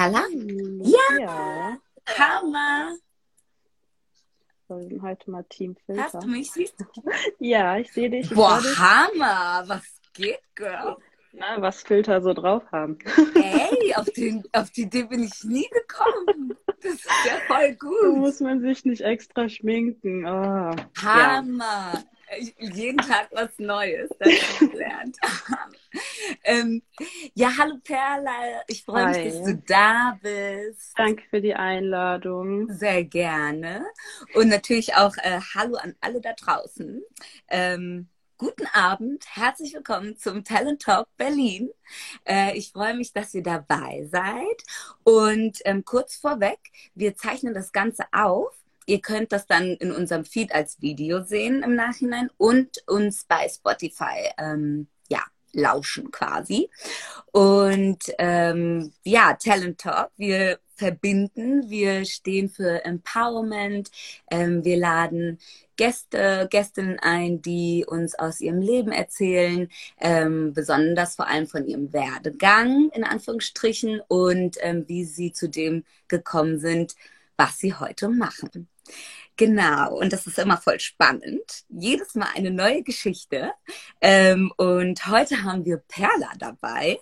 Perla? Ja. ja. Hammer. Wir heute mal Teamfilter. Hast du mich? Siehst du? ja, ich sehe dich. Ich Boah. Hammer. Was geht, Girl? Na, was Filter so drauf haben. Ey, auf, den, auf die Idee bin ich nie gekommen. Das ist ja voll gut. Da muss man sich nicht extra schminken. Oh, Hammer. Ja jeden Tag was Neues gelernt. ähm, ja, hallo Perla, ich freue mich, dass du da bist. Danke für die Einladung. Sehr gerne. Und natürlich auch äh, Hallo an alle da draußen. Ähm, Guten Abend, herzlich willkommen zum Talent Talk Berlin. Äh, ich freue mich, dass ihr dabei seid. Und ähm, kurz vorweg, wir zeichnen das Ganze auf Ihr könnt das dann in unserem Feed als Video sehen im Nachhinein und uns bei Spotify ähm, lauschen quasi. Und ähm, ja, Talent Talk, wir verbinden, wir stehen für Empowerment, ähm, wir laden Gäste, Gästinnen ein, die uns aus ihrem Leben erzählen, ähm, besonders vor allem von ihrem Werdegang in Anführungsstrichen und ähm, wie sie zu dem gekommen sind, was sie heute machen. Genau, und das ist immer voll spannend. Jedes Mal eine neue Geschichte. Ähm, und heute haben wir Perla dabei.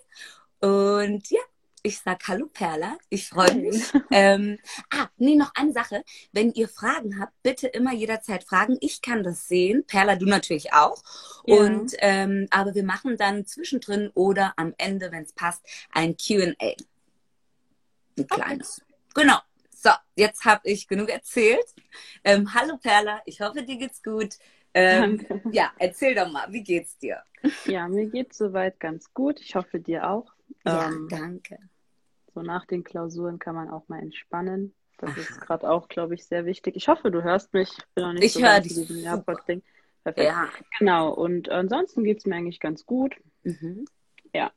Und ja, ich sag Hallo Perla, ich freue mich. ähm, ah, nee, noch eine Sache. Wenn ihr Fragen habt, bitte immer jederzeit fragen. Ich kann das sehen. Perla, du natürlich auch. Ja. Und ähm, aber wir machen dann zwischendrin oder am Ende, wenn es passt, ein QA. Ein kleines. Okay. Genau. So, jetzt habe ich genug erzählt. Ähm, hallo Perla, ich hoffe, dir geht's gut. Ähm. Ja, erzähl doch mal, wie geht's dir? Ja, mir geht's soweit ganz gut. Ich hoffe, dir auch. Ja, ähm, danke. So nach den Klausuren kann man auch mal entspannen. Das Aha. ist gerade auch, glaube ich, sehr wichtig. Ich hoffe, du hörst mich. Ich bin noch nicht ich so höre dich. Ding. Perfekt. Ja. Genau. Und ansonsten geht's mir eigentlich ganz gut. Mhm. Ja.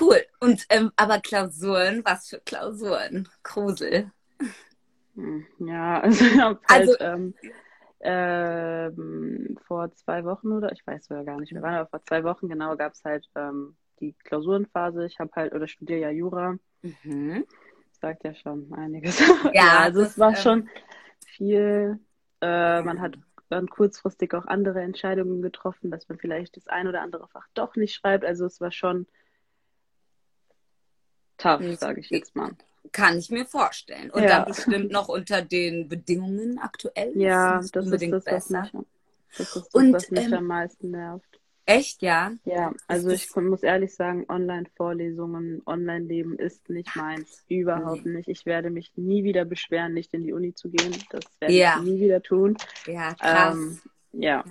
Cool. Und ähm, aber Klausuren, was für Klausuren? Grusel. Hm, ja, also ich habe halt also, ähm, ähm, vor zwei Wochen oder ich weiß sogar gar nicht mehr wann, aber vor zwei Wochen genau gab es halt ähm, die Klausurenphase. Ich habe halt oder studiere ja Jura. Mhm. Sagt ja schon einiges. Ja, ja also es war ähm, schon viel. Äh, man hat dann kurzfristig auch andere Entscheidungen getroffen, dass man vielleicht das ein oder andere Fach doch nicht schreibt. Also es war schon tough, sage ich jetzt mal. Kann ich mir vorstellen. Und ja. dann bestimmt noch unter den Bedingungen aktuell. Ja, das, das ist das, besser. Was mich, das ist das, Und, was mich ähm, am meisten nervt. Echt, ja? Ja, also ich muss ehrlich sagen, Online-Vorlesungen, Online-Leben ist nicht meins. Überhaupt nee. nicht. Ich werde mich nie wieder beschweren, nicht in die Uni zu gehen. Das werde ja. ich nie wieder tun. Ja, krass. Ähm, ja.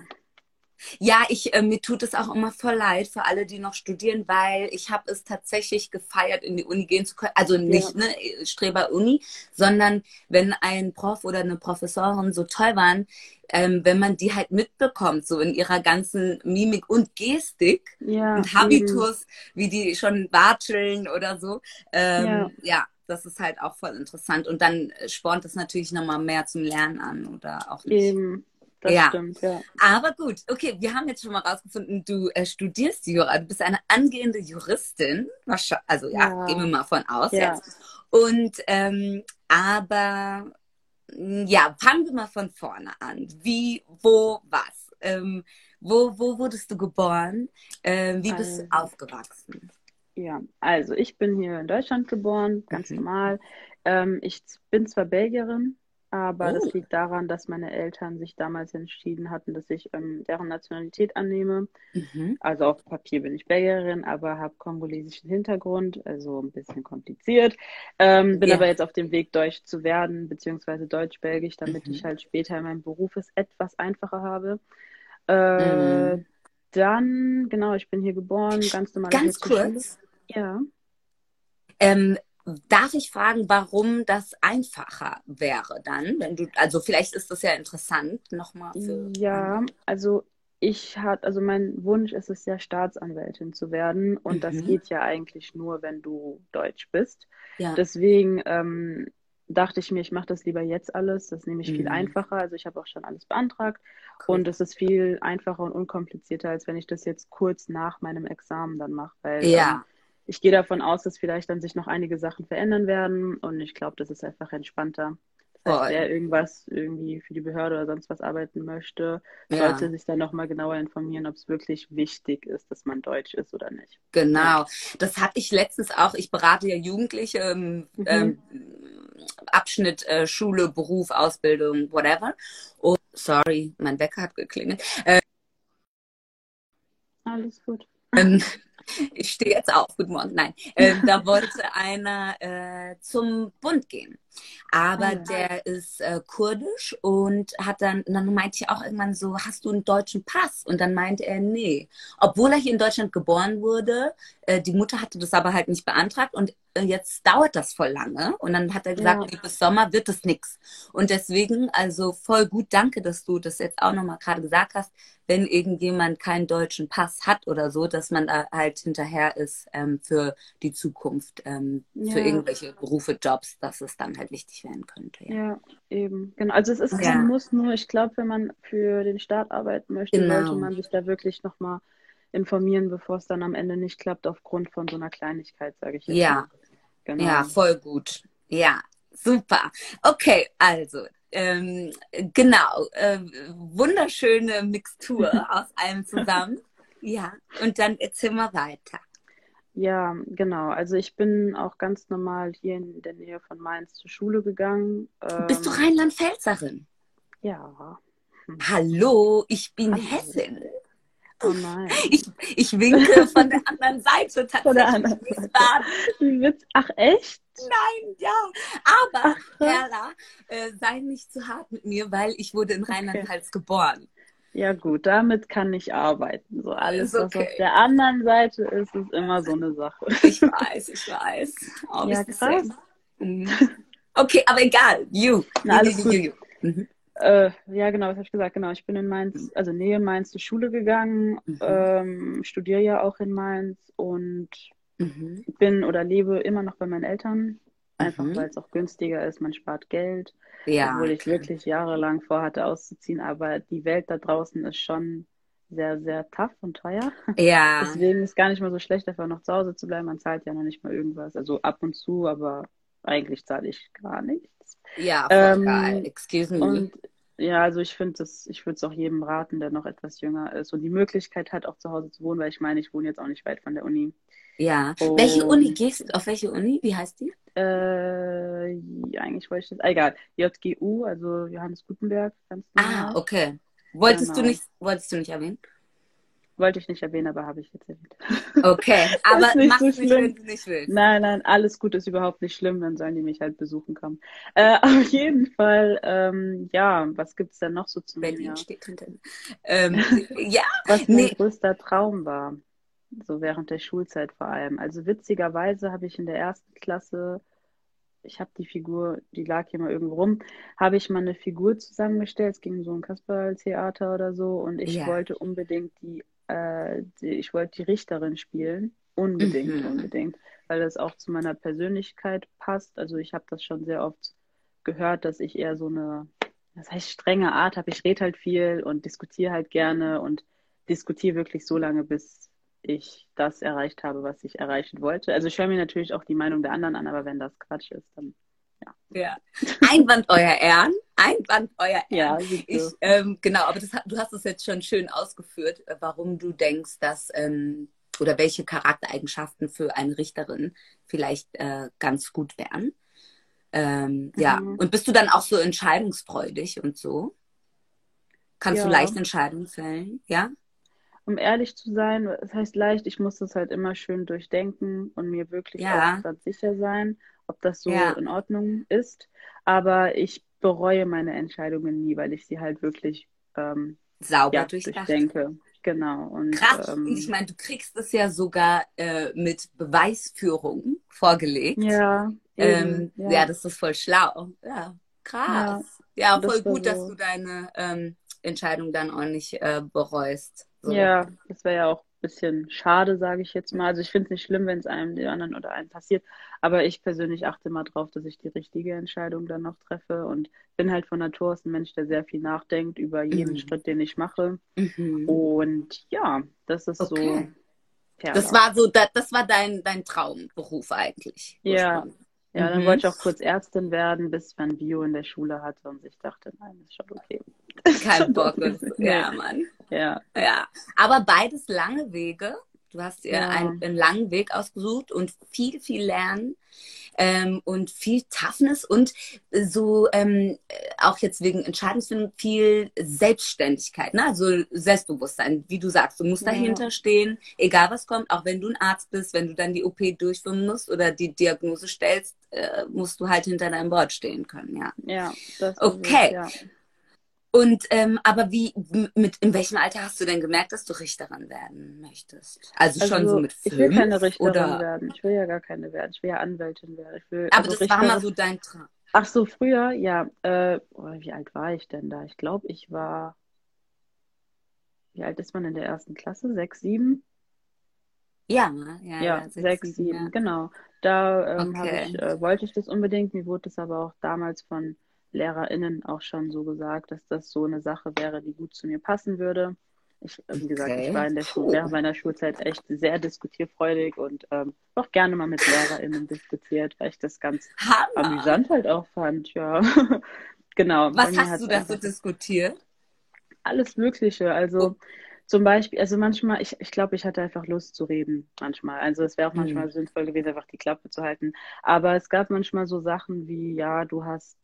Ja, ich, äh, mir tut es auch immer voll leid für alle, die noch studieren, weil ich habe es tatsächlich gefeiert, in die Uni gehen zu können. Also nicht, ja. ne, Streber-Uni, sondern wenn ein Prof oder eine Professorin so toll waren, ähm, wenn man die halt mitbekommt, so in ihrer ganzen Mimik und Gestik ja, und Habitus, eben. wie die schon watscheln oder so. Ähm, ja. ja. das ist halt auch voll interessant. Und dann spornt es natürlich nochmal mehr zum Lernen an oder auch nicht. Eben. Das ja. stimmt, ja. Aber gut, okay, wir haben jetzt schon mal rausgefunden, du äh, studierst Jura, du bist eine angehende Juristin, also ja, ja. gehen wir mal von aus ja. jetzt. Und ähm, aber ja, fangen wir mal von vorne an. Wie, wo, was? Ähm, wo, wo wurdest du geboren? Ähm, wie bist also, du aufgewachsen? Ja, also ich bin hier in Deutschland geboren, ganz mhm. normal. Ähm, ich bin zwar Belgierin, aber oh. das liegt daran, dass meine Eltern sich damals entschieden hatten, dass ich ähm, deren Nationalität annehme. Mhm. Also auf Papier bin ich Belgierin, aber habe kongolesischen Hintergrund, also ein bisschen kompliziert. Ähm, bin ja. aber jetzt auf dem Weg, Deutsch zu werden, beziehungsweise Deutsch-Belgisch, damit mhm. ich halt später in meinem Beruf es etwas einfacher habe. Äh, mhm. Dann, genau, ich bin hier geboren, ganz normal. Ganz kurz. Ja. Ähm, Darf ich fragen, warum das einfacher wäre dann, wenn du, also vielleicht ist das ja interessant nochmal für. Ja, also ich hatte, also mein Wunsch ist es ja, Staatsanwältin zu werden und mhm. das geht ja eigentlich nur, wenn du Deutsch bist. Ja. Deswegen ähm, dachte ich mir, ich mache das lieber jetzt alles. Das ist nämlich mhm. viel einfacher. Also ich habe auch schon alles beantragt cool. und es ist viel einfacher und unkomplizierter, als wenn ich das jetzt kurz nach meinem Examen dann mache. Weil ja. Ähm, ich gehe davon aus, dass vielleicht dann sich noch einige Sachen verändern werden und ich glaube, das ist einfach entspannter. Das heißt, wer irgendwas irgendwie für die Behörde oder sonst was arbeiten möchte, ja. sollte sich dann nochmal genauer informieren, ob es wirklich wichtig ist, dass man Deutsch ist oder nicht. Genau. Das hatte ich letztens auch. Ich berate ja Jugendliche ähm, mhm. ähm, Abschnitt äh, Schule, Beruf, Ausbildung, whatever. Oh, sorry, mein Wecker hat geklingelt. Äh, Alles gut. Ähm, ich stehe jetzt auf, guten Morgen, nein. Äh, da wollte einer äh, zum Bund gehen. Aber ah, der ist äh, kurdisch und hat dann, dann meinte ich auch irgendwann so, hast du einen deutschen Pass? Und dann meinte er, nee. Obwohl er hier in Deutschland geboren wurde, äh, die Mutter hatte das aber halt nicht beantragt und jetzt dauert das voll lange. Und dann hat er gesagt, ja. bis Sommer wird es nichts. Und deswegen, also voll gut, danke, dass du das jetzt auch nochmal gerade gesagt hast, wenn irgendjemand keinen deutschen Pass hat oder so, dass man da halt hinterher ist ähm, für die Zukunft, ähm, ja. für irgendwelche Berufe, Jobs, dass es dann halt wichtig werden könnte. Ja, ja eben. Genau. Also es ist kein. Muss, nur ich glaube, wenn man für den Staat arbeiten möchte, genau. sollte man sich da wirklich nochmal informieren, bevor es dann am Ende nicht klappt, aufgrund von so einer Kleinigkeit, sage ich jetzt. Ja, genau. ja, voll gut. Ja, super. Okay, also ähm, genau, äh, wunderschöne Mixtur aus allem zusammen. Ja, und dann erzähl mal weiter. Ja, genau. Also ich bin auch ganz normal hier in der Nähe von Mainz zur Schule gegangen. Ähm, Bist du Rheinland-Pfälzerin? Ja. Hallo, ich bin Hallo. Hessin. Oh nein. Ich, ich winke von der anderen Seite tatsächlich. Von der anderen Seite. Ach echt? Nein, ja. Aber, Perla, äh, sei nicht zu hart mit mir, weil ich wurde in Rheinland-Pfalz okay. geboren. Ja gut, damit kann ich arbeiten. So alles, okay. was auf der anderen Seite ist, ist immer so eine Sache. Ich weiß, ich weiß. Oh, ja, krass. Mhm. Okay, aber egal. You. Na, alles you, gut. You, you. Mhm. Äh, ja, genau, was habe ich gesagt? Genau, ich bin in Mainz, also Nähe Mainz zur Schule gegangen, mhm. ähm, studiere ja auch in Mainz und mhm. bin oder lebe immer noch bei meinen Eltern. Einfach mhm. weil es auch günstiger ist, man spart Geld. Ja, obwohl ich wirklich jahrelang vorhatte auszuziehen, aber die Welt da draußen ist schon sehr, sehr tough und teuer. Ja. Deswegen ist gar nicht mal so schlecht, einfach noch zu Hause zu bleiben. Man zahlt ja noch nicht mal irgendwas. Also ab und zu, aber eigentlich zahle ich gar nichts. Ja, voll ähm, geil. Excuse me. Und ja, also ich finde das, ich würde es auch jedem raten, der noch etwas jünger ist und die Möglichkeit hat, auch zu Hause zu wohnen, weil ich meine, ich wohne jetzt auch nicht weit von der Uni. Ja. Und, welche Uni gehst du? Auf welche Uni? Wie heißt die? Äh, eigentlich wollte ich das. egal. JGU, also Johannes Gutenberg. Ah, okay. Wolltest genau. du nicht, wolltest du nicht erwähnen? Wollte ich nicht erwähnen, aber habe ich jetzt erwähnt. Okay, aber mach so nicht, wenn du nicht willst. Nein, nein, alles gut ist überhaupt nicht schlimm, dann sollen die mich halt besuchen kommen. Äh, auf jeden Fall, ähm, ja, was gibt es denn noch so zu Berlin Jahr? steht hinter ähm, Ja, was nee. mein größter Traum war so während der Schulzeit vor allem. Also witzigerweise habe ich in der ersten Klasse, ich habe die Figur, die lag hier mal irgendwo rum, habe ich mal eine Figur zusammengestellt. Es ging so ein Kasperl-Theater oder so und ich ja. wollte unbedingt die, äh, die, ich wollte die Richterin spielen. Unbedingt, mhm. unbedingt, weil das auch zu meiner Persönlichkeit passt. Also ich habe das schon sehr oft gehört, dass ich eher so eine, das heißt strenge Art habe. Ich rede halt viel und diskutiere halt gerne und diskutiere wirklich so lange, bis ich das erreicht habe, was ich erreichen wollte. Also ich höre mir natürlich auch die Meinung der anderen an, aber wenn das Quatsch ist, dann ja. Ja. Einwand euer Ehren. Einwand euer Ehren. Ja, ich, ähm, genau, aber das, du hast es jetzt schon schön ausgeführt, äh, warum du denkst, dass ähm, oder welche Charaktereigenschaften für eine Richterin vielleicht äh, ganz gut wären. Ähm, mhm. Ja, und bist du dann auch so entscheidungsfreudig und so? Kannst ja. du leicht Entscheidungen fällen? Ja? um ehrlich zu sein, das heißt leicht, ich muss das halt immer schön durchdenken und mir wirklich ja. ganz sicher sein, ob das so ja. in Ordnung ist. Aber ich bereue meine Entscheidungen nie, weil ich sie halt wirklich ähm, sauber ja, durchdenke. Genau. Und, Krass, ähm, ich meine, du kriegst es ja sogar äh, mit Beweisführung vorgelegt. Ja, ähm, ja. ja. das ist voll schlau. Ja, krass. Ja, voll gut, so. dass du deine ähm, Entscheidung dann auch nicht äh, bereust. So. Ja, das wäre ja auch bisschen schade, sage ich jetzt mal. Also ich finde es nicht schlimm, wenn es einem, den anderen oder einem passiert. Aber ich persönlich achte mal drauf, dass ich die richtige Entscheidung dann noch treffe und bin halt von Natur aus ein Mensch, der sehr viel nachdenkt über jeden mhm. Schritt, den ich mache. Mhm. Und ja, das ist okay. so Das war so, das, das war dein, dein Traumberuf eigentlich. Ja. Ja, dann mhm. wollte ich auch kurz Ärztin werden, bis man Bio in der Schule hatte und ich dachte, nein, ist schon okay. Kein Bock. ja, Mann. Ja. Ja. Aber beides lange Wege. Du hast dir ja. einen, einen, langen Weg ausgesucht und viel, viel lernen ähm, und viel Toughness und so ähm, auch jetzt wegen Entscheidungsfindung viel Selbstständigkeit, ne? also Selbstbewusstsein, wie du sagst, du musst ja. dahinter stehen, egal was kommt, auch wenn du ein Arzt bist, wenn du dann die OP durchführen musst oder die Diagnose stellst, äh, musst du halt hinter deinem Wort stehen können, ja. Ja, das okay. Es, ja. Und ähm, aber wie mit in welchem Alter hast du denn gemerkt, dass du Richterin werden möchtest? Also, also schon so mit fünf? Ich will keine Richterin oder? werden. Ich will ja gar keine werden. Ich will ja Anwältin werden. Ich will, aber also das Richterin... war mal so dein Traum. Ach so, früher, ja. Äh, oh, wie alt war ich denn da? Ich glaube, ich war. Wie alt ist man in der ersten Klasse? Sechs, sieben? Ja, ja, ja, ja sechs, sieben, ja. genau. Da ähm, okay. ich, äh, wollte ich das unbedingt. Mir wurde es aber auch damals von LehrerInnen auch schon so gesagt, dass das so eine Sache wäre, die gut zu mir passen würde. Ich, wie gesagt, okay. ich war in der Schule, während meiner Schulzeit echt sehr diskutierfreudig und ähm, auch gerne mal mit LehrerInnen diskutiert, weil ich das ganz Hammer. amüsant halt auch fand, ja. genau. Was hast du da so diskutiert? Alles Mögliche. Also oh. zum Beispiel, also manchmal, ich, ich glaube, ich hatte einfach Lust zu reden, manchmal. Also es wäre auch manchmal mhm. sinnvoll gewesen, einfach die Klappe zu halten. Aber es gab manchmal so Sachen wie, ja, du hast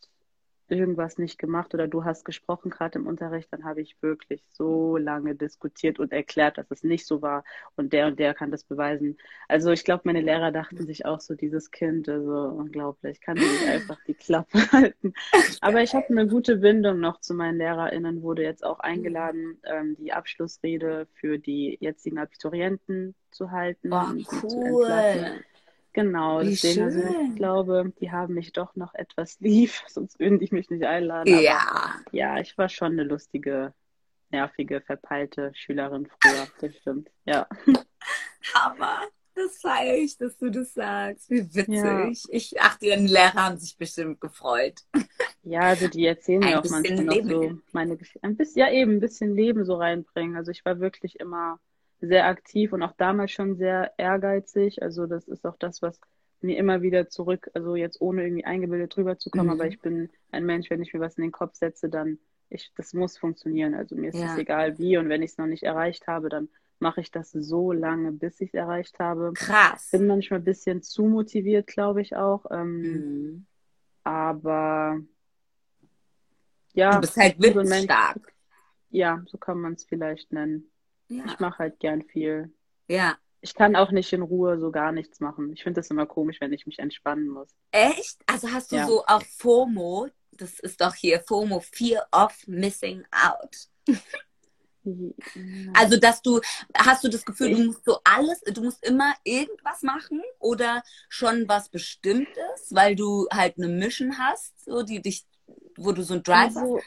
irgendwas nicht gemacht oder du hast gesprochen gerade im Unterricht, dann habe ich wirklich so lange diskutiert und erklärt, dass es nicht so war und der und der kann das beweisen. Also ich glaube, meine Lehrer dachten sich auch so, dieses Kind, also unglaublich, kann nicht einfach die Klappe halten. Aber ich habe eine gute Bindung noch zu meinen LehrerInnen, wurde jetzt auch eingeladen, ähm, die Abschlussrede für die jetzigen Abiturienten zu halten. Oh, cool. Genau, Wie deswegen, also ich glaube, die haben mich doch noch etwas lieb, sonst würden die mich nicht einladen. Aber, ja. Ja, ich war schon eine lustige, nervige, verpeilte Schülerin früher, das stimmt. Ja. Hammer. Das feiere ich, dass du das sagst. Wie witzig. Ja. Ich achte, die Lehrer haben sich bestimmt gefreut. Ja, also die erzählen mir auch manchmal noch so meine Geschichte. Ein bisschen, ja eben, ein bisschen Leben so reinbringen. Also ich war wirklich immer sehr aktiv und auch damals schon sehr ehrgeizig. Also das ist auch das, was mir immer wieder zurück, also jetzt ohne irgendwie eingebildet drüber zu kommen, mhm. aber ich bin ein Mensch, wenn ich mir was in den Kopf setze, dann ich, das muss funktionieren. Also mir ist es ja. egal wie und wenn ich es noch nicht erreicht habe, dann mache ich das so lange, bis ich es erreicht habe. Krass. Bin manchmal ein bisschen zu motiviert, glaube ich auch. Ähm, mhm. Aber ja, du bist halt wirklich stark. Ja, so kann man es vielleicht nennen. Ja. Ich mache halt gern viel. Ja. Ich kann auch nicht in Ruhe so gar nichts machen. Ich finde das immer komisch, wenn ich mich entspannen muss. Echt? Also hast du ja. so auch FOMO? Das ist doch hier FOMO, Fear of Missing Out. Also, dass du, hast du das Gefühl, du musst so alles, du musst immer irgendwas machen oder schon was Bestimmtes, weil du halt eine Mission hast, so die dich, wo du so ein Drive also, hast?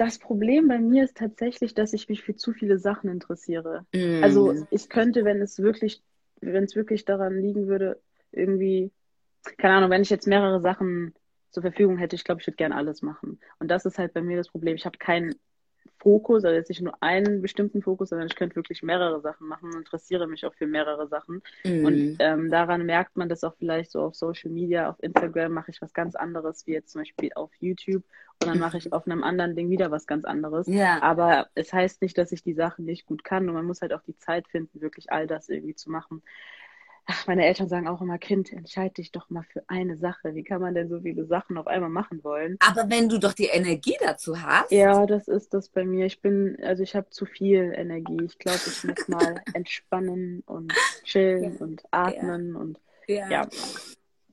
Das Problem bei mir ist tatsächlich, dass ich mich für zu viele Sachen interessiere. Mm. Also ich könnte, wenn es wirklich, wenn es wirklich daran liegen würde, irgendwie, keine Ahnung, wenn ich jetzt mehrere Sachen zur Verfügung hätte, ich glaube, ich würde gerne alles machen. Und das ist halt bei mir das Problem. Ich habe keinen Fokus, also jetzt nicht nur einen bestimmten Fokus, sondern ich könnte wirklich mehrere Sachen machen und interessiere mich auch für mehrere Sachen. Mhm. Und ähm, daran merkt man das auch vielleicht so auf Social Media, auf Instagram mache ich was ganz anderes, wie jetzt zum Beispiel auf YouTube und dann mache ich auf einem anderen Ding wieder was ganz anderes. Ja. Aber es heißt nicht, dass ich die Sachen nicht gut kann und man muss halt auch die Zeit finden, wirklich all das irgendwie zu machen. Ach, meine Eltern sagen auch immer, Kind, entscheide dich doch mal für eine Sache. Wie kann man denn so viele Sachen auf einmal machen wollen? Aber wenn du doch die Energie dazu hast. Ja, das ist das bei mir. Ich bin, also ich habe zu viel Energie. Ich glaube, ich muss mal entspannen und chillen ja. und atmen ja. und ja. ja.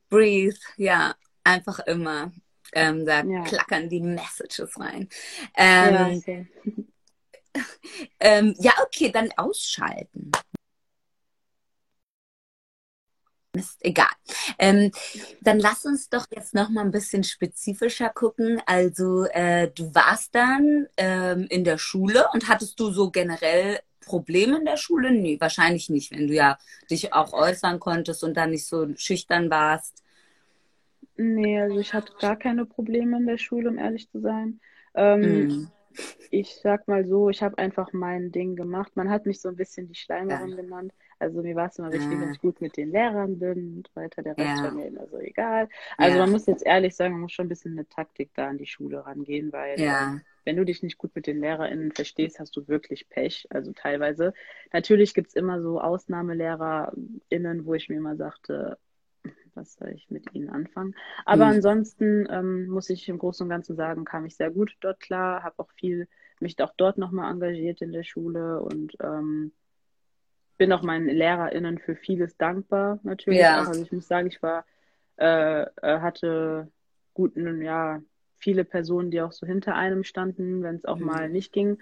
Breathe, ja, einfach immer. Ähm, da klackern die Messages rein. Ähm, ja, okay. ähm, ja, okay, dann ausschalten. Ist egal. Ähm, dann lass uns doch jetzt noch mal ein bisschen spezifischer gucken. Also äh, du warst dann ähm, in der Schule und hattest du so generell Probleme in der Schule? Nee, wahrscheinlich nicht, wenn du ja dich auch äußern konntest und dann nicht so schüchtern warst. Nee, also ich hatte gar keine Probleme in der Schule, um ehrlich zu sein. Ähm, mm. Ich sag mal so, ich habe einfach mein Ding gemacht. Man hat mich so ein bisschen die Schleimerin ja. genannt. Also mir war es immer wichtig, wenn ich gut mit den Lehrern bin und weiter. Der Rest ja. war mir immer so egal. Also ja. man muss jetzt ehrlich sagen, man muss schon ein bisschen eine Taktik da an die Schule rangehen, weil ja. Ähm, wenn du dich nicht gut mit den LehrerInnen verstehst, hast du wirklich Pech. Also teilweise. Natürlich gibt es immer so AusnahmelehrerInnen, wo ich mir immer sagte, was soll ich mit ihnen anfangen? Aber mhm. ansonsten ähm, muss ich im Großen und Ganzen sagen, kam ich sehr gut dort klar, habe auch viel mich auch dort nochmal engagiert in der Schule und ähm, bin auch meinen LehrerInnen für vieles dankbar natürlich. Ja. Also ich muss sagen, ich war, äh, äh, hatte guten, ja, viele Personen, die auch so hinter einem standen, wenn es auch mhm. mal nicht ging.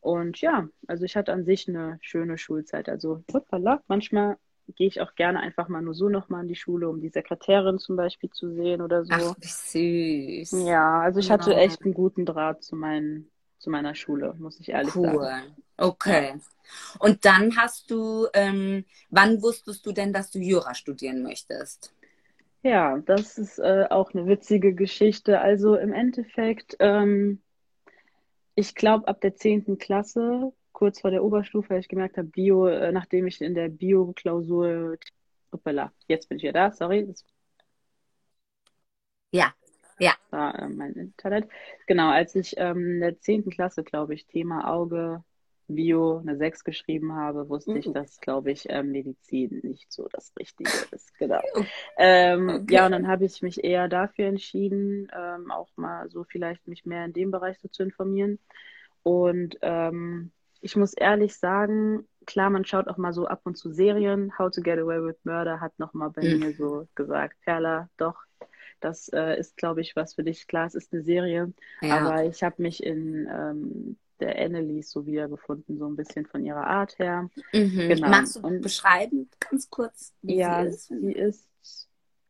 Und ja, also ich hatte an sich eine schöne Schulzeit. Also hoppala, manchmal gehe ich auch gerne einfach mal nur so nochmal in die Schule, um die Sekretärin zum Beispiel zu sehen oder so. Ach, wie süß. Ja, also ich hatte echt einen guten Draht zu, meinen, zu meiner Schule, muss ich ehrlich cool. sagen. Okay. Und dann hast du, ähm, wann wusstest du denn, dass du Jura studieren möchtest? Ja, das ist äh, auch eine witzige Geschichte. Also im Endeffekt, ähm, ich glaube, ab der 10. Klasse, kurz vor der Oberstufe, ich gemerkt habe, Bio, äh, nachdem ich in der Bio-Klausur, hoppala, jetzt bin ich wieder da, sorry. Das ja, ja. War äh, mein Internet. Genau, als ich ähm, in der 10. Klasse, glaube ich, Thema Auge Bio eine 6 geschrieben habe, wusste mhm. ich, dass, glaube ich, äh, Medizin nicht so das Richtige ist. Genau. Ähm, okay. Ja, und dann habe ich mich eher dafür entschieden, ähm, auch mal so vielleicht mich mehr in dem Bereich so zu informieren. Und ähm, ich muss ehrlich sagen, klar, man schaut auch mal so ab und zu Serien. How to Get Away with Murder hat nochmal bei mhm. mir so gesagt, Perla, doch, das äh, ist, glaube ich, was für dich. Klar, es ist eine Serie, ja. aber ich habe mich in ähm, der Annelies so wiedergefunden, so ein bisschen von ihrer Art her. Mhm. Genau. Magst du und, beschreiben, ganz kurz? ja, sie ist? sie ist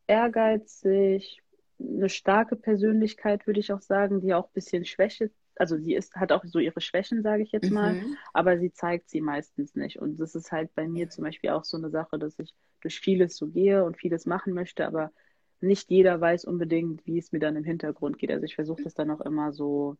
ehrgeizig, eine starke Persönlichkeit, würde ich auch sagen, die auch ein bisschen Schwäche, also sie ist, hat auch so ihre Schwächen, sage ich jetzt mal, mhm. aber sie zeigt sie meistens nicht. Und das ist halt bei mir zum Beispiel auch so eine Sache, dass ich durch vieles so gehe und vieles machen möchte, aber nicht jeder weiß unbedingt, wie es mir dann im Hintergrund geht. Also ich versuche das dann auch immer so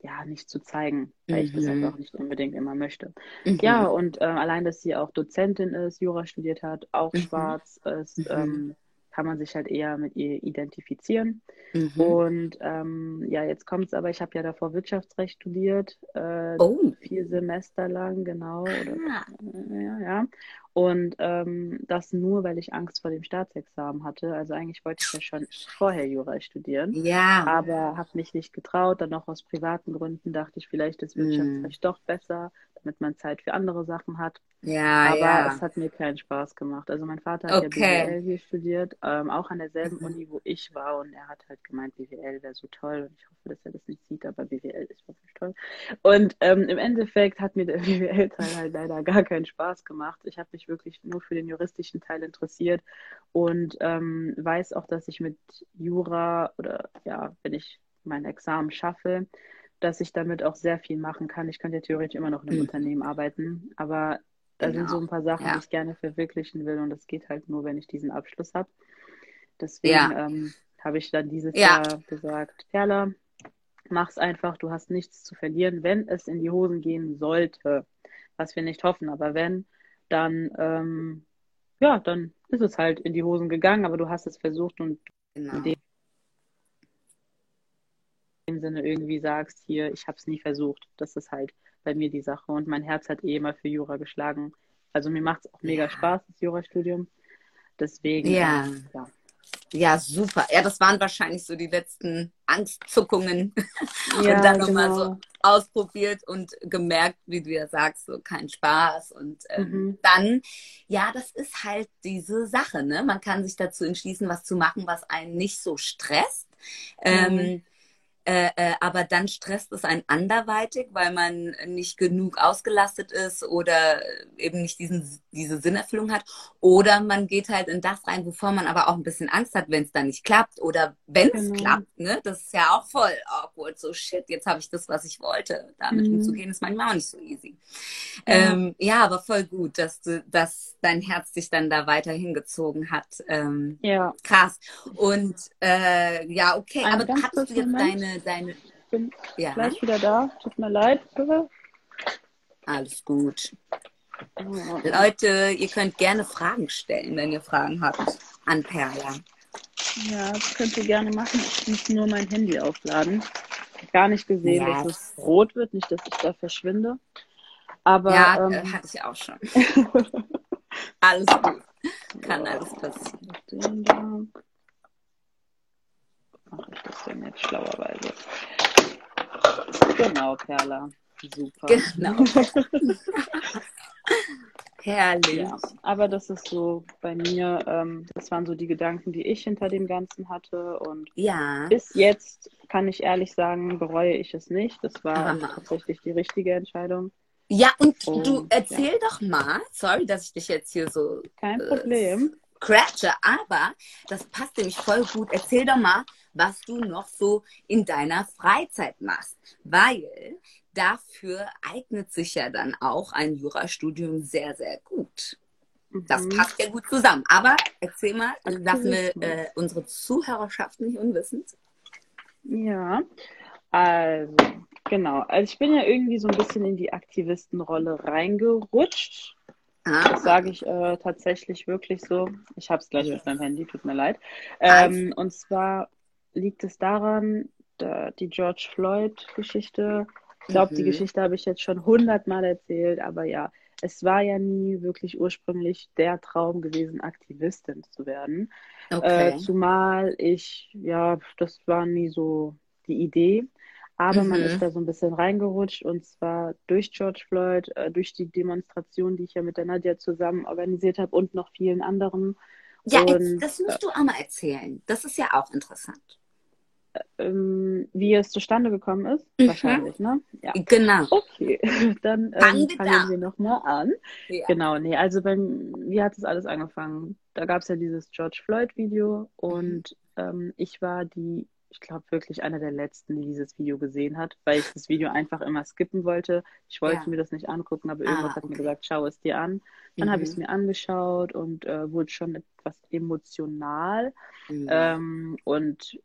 ja, nicht zu zeigen, weil mhm. ich das mhm. einfach nicht unbedingt immer möchte. Mhm. Ja, und äh, allein, dass sie auch Dozentin ist, Jura studiert hat, auch mhm. schwarz ist, mhm. ähm, kann man sich halt eher mit ihr identifizieren. Mhm. Und ähm, ja, jetzt kommt es aber, ich habe ja davor Wirtschaftsrecht studiert, äh, oh. vier Semester lang, genau. Oder, ah. ja, ja. Und ähm, das nur, weil ich Angst vor dem Staatsexamen hatte. Also eigentlich wollte ich ja schon vorher Jura studieren. Ja. Aber habe mich nicht getraut. Dann noch aus privaten Gründen dachte ich, vielleicht ist Wirtschaftsrecht mm. doch besser, damit man Zeit für andere Sachen hat. Ja, Aber ja. es hat mir keinen Spaß gemacht. Also mein Vater hat okay. ja BWL hier studiert, ähm, auch an derselben mhm. Uni, wo ich war. Und er hat halt gemeint, BWL wäre so toll. Und ich hoffe, dass er das nicht sieht, aber BWL ist wirklich toll. Und ähm, im Endeffekt hat mir der BWL-Teil halt leider gar keinen Spaß gemacht. Ich habe mich wirklich nur für den juristischen Teil interessiert und ähm, weiß auch, dass ich mit Jura oder ja, wenn ich mein Examen schaffe, dass ich damit auch sehr viel machen kann. Ich könnte ja theoretisch immer noch in einem mhm. Unternehmen arbeiten, aber da genau. sind so ein paar Sachen, ja. die ich gerne verwirklichen will und das geht halt nur, wenn ich diesen Abschluss habe. Deswegen ja. ähm, habe ich dann dieses ja. Jahr gesagt, Perla, mach's einfach, du hast nichts zu verlieren, wenn es in die Hosen gehen sollte, was wir nicht hoffen, aber wenn, dann ähm, ja, dann ist es halt in die Hosen gegangen, aber du hast es versucht und genau. in dem Sinne irgendwie sagst, hier, ich habe es nie versucht. Das ist halt bei mir die Sache. Und mein Herz hat eh immer für Jura geschlagen. Also mir macht es auch mega ja. Spaß, das Jurastudium. Deswegen, ja. Ähm, ja. Ja, super. Ja, das waren wahrscheinlich so die letzten Angstzuckungen. Ja, und dann nochmal genau. so ausprobiert und gemerkt, wie du ja sagst, so kein Spaß. Und ähm, mhm. dann, ja, das ist halt diese Sache, ne? Man kann sich dazu entschließen, was zu machen, was einen nicht so stresst. Mhm. Ähm, äh, äh, aber dann stresst es einen anderweitig, weil man nicht genug ausgelastet ist oder eben nicht diesen, diese Sinnerfüllung hat. Oder man geht halt in das rein, wovor man aber auch ein bisschen Angst hat, wenn es dann nicht klappt. Oder wenn es genau. klappt, ne? Das ist ja auch voll awkward. So shit, jetzt habe ich das, was ich wollte. Damit mhm. umzugehen, ist manchmal auch nicht so easy. Ja. Ähm, ja, aber voll gut, dass du, dass dein Herz dich dann da weiter hingezogen hat. Ähm, ja. Krass. Und äh, ja, okay, Ein aber hattest du jetzt Moment. Deine, Ich bin ja. gleich wieder da. Tut mir leid, bitte. Alles gut. Leute, ihr könnt gerne Fragen stellen, wenn ihr Fragen habt an Perla. Ja, das könnt ihr gerne machen. Ich muss nur mein Handy aufladen. Gar nicht gesehen, yes. dass es rot wird, nicht, dass ich da verschwinde. Aber ja, ähm, hatte ich auch schon. alles gut. Kann ja. alles passieren. Mache ich das denn jetzt schlauerweise? Genau, Perla. Super. Genau. Herrlich. Ja, aber das ist so bei mir, ähm, das waren so die Gedanken, die ich hinter dem Ganzen hatte. Und ja. bis jetzt kann ich ehrlich sagen, bereue ich es nicht. Das war tatsächlich die richtige Entscheidung. Ja, und, und du erzähl ja. doch mal, sorry, dass ich dich jetzt hier so. Kein Problem. Äh, scratche, aber das passt nämlich voll gut. Erzähl doch mal, was du noch so in deiner Freizeit machst. Weil dafür eignet sich ja dann auch ein Jurastudium sehr, sehr gut. Das mhm. passt ja gut zusammen. Aber erzähl mal, lassen wir äh, unsere Zuhörerschaft nicht unwissend. Ja, also genau. Also ich bin ja irgendwie so ein bisschen in die Aktivistenrolle reingerutscht. Ah. Das sage ich äh, tatsächlich wirklich so. Ich habe es gleich mit meinem Handy, tut mir leid. Ähm, und zwar liegt es daran, die George Floyd-Geschichte ich glaube, mhm. die Geschichte habe ich jetzt schon hundertmal erzählt, aber ja, es war ja nie wirklich ursprünglich der Traum gewesen, Aktivistin zu werden. Okay. Äh, zumal ich, ja, das war nie so die Idee. Aber mhm. man ist da so ein bisschen reingerutscht und zwar durch George Floyd, äh, durch die Demonstration, die ich ja mit der Nadja zusammen organisiert habe und noch vielen anderen. Ja, und, das musst du auch mal erzählen. Das ist ja auch interessant ähm, wie es zustande gekommen ist? Mhm. Wahrscheinlich, ne? Ja. Genau. Okay, dann ähm, fangen wir, nochmal an. Ja. Genau, nee, also beim, wie hat es alles angefangen? Da gab es ja dieses George Floyd-Video und ähm, ich war die, ich glaube wirklich einer der letzten, die dieses Video gesehen hat, weil ich das Video einfach immer skippen wollte. Ich wollte ja. mir das nicht angucken, aber irgendwas ah, okay. hat mir gesagt, schau es dir an. Dann mhm. habe ich es mir angeschaut und äh, wurde schon etwas emotional. Mhm. Ähm, und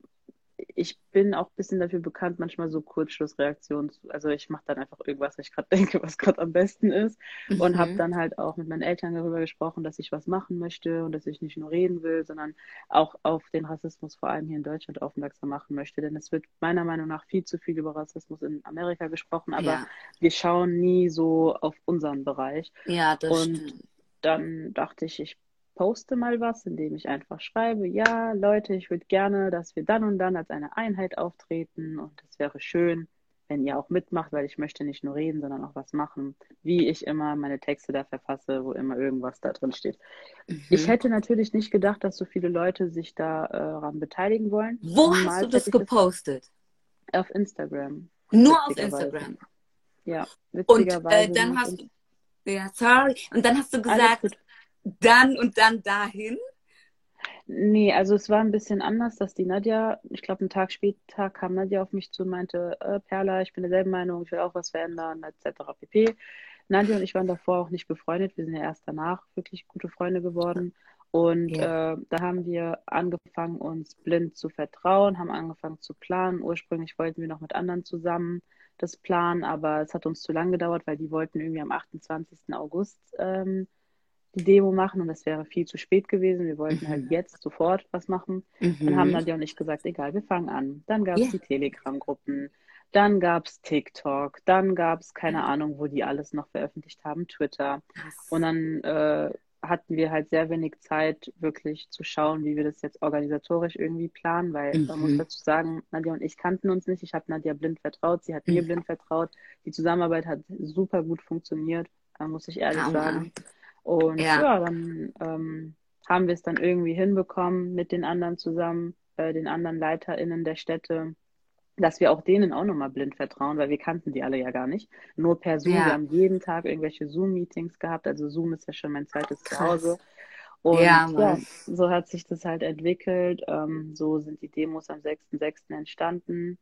ich bin auch ein bisschen dafür bekannt, manchmal so Kurzschlussreaktionen. Zu, also ich mache dann einfach irgendwas, was ich gerade denke, was gerade am besten ist. Mhm. Und habe dann halt auch mit meinen Eltern darüber gesprochen, dass ich was machen möchte und dass ich nicht nur reden will, sondern auch auf den Rassismus vor allem hier in Deutschland aufmerksam machen möchte. Denn es wird meiner Meinung nach viel zu viel über Rassismus in Amerika gesprochen, aber ja. wir schauen nie so auf unseren Bereich. Ja, das und stimmt. dann dachte ich, ich poste mal was, indem ich einfach schreibe, ja, Leute, ich würde gerne, dass wir dann und dann als eine Einheit auftreten und es wäre schön, wenn ihr auch mitmacht, weil ich möchte nicht nur reden, sondern auch was machen, wie ich immer meine Texte da verfasse, wo immer irgendwas da drin steht. Mhm. Ich hätte natürlich nicht gedacht, dass so viele Leute sich daran äh, beteiligen wollen. Wo hast du das gepostet? Das auf Instagram. Nur auf Instagram? Ja, witzigerweise. Und äh, dann hast du, ja, sorry, und dann hast du gesagt, dann und dann dahin? Nee, also es war ein bisschen anders, dass die Nadja, ich glaube, einen Tag später kam Nadja auf mich zu und meinte, äh, Perla, ich bin derselben Meinung, ich will auch was verändern, etc. pp. Nadja und ich waren davor auch nicht befreundet, wir sind ja erst danach wirklich gute Freunde geworden. Und ja. äh, da haben wir angefangen, uns blind zu vertrauen, haben angefangen zu planen. Ursprünglich wollten wir noch mit anderen zusammen das planen, aber es hat uns zu lang gedauert, weil die wollten irgendwie am 28. August ähm, die Demo machen und das wäre viel zu spät gewesen. Wir wollten halt mhm. halt jetzt sofort was machen. Mhm. Dann haben Nadja und ich gesagt, egal, wir fangen an. Dann gab es yeah. die Telegram-Gruppen, dann gab es TikTok, dann gab es keine Ahnung, wo die alles noch veröffentlicht haben, Twitter. Und dann äh, hatten wir halt sehr wenig Zeit, wirklich zu schauen, wie wir das jetzt organisatorisch irgendwie planen, weil mhm. man muss dazu sagen, Nadja und ich kannten uns nicht. Ich habe Nadja blind vertraut, sie hat mir mhm. blind vertraut. Die Zusammenarbeit hat super gut funktioniert, muss ich ehrlich Hammer. sagen. Und ja, ja dann ähm, haben wir es dann irgendwie hinbekommen mit den anderen zusammen, äh, den anderen LeiterInnen der Städte, dass wir auch denen auch nochmal blind vertrauen, weil wir kannten die alle ja gar nicht. Nur per Zoom. Ja. Wir haben jeden Tag irgendwelche Zoom-Meetings gehabt. Also Zoom ist ja schon mein zweites Zuhause. Und ja, ja, so hat sich das halt entwickelt. Ähm, so sind die Demos am 6.6. entstanden,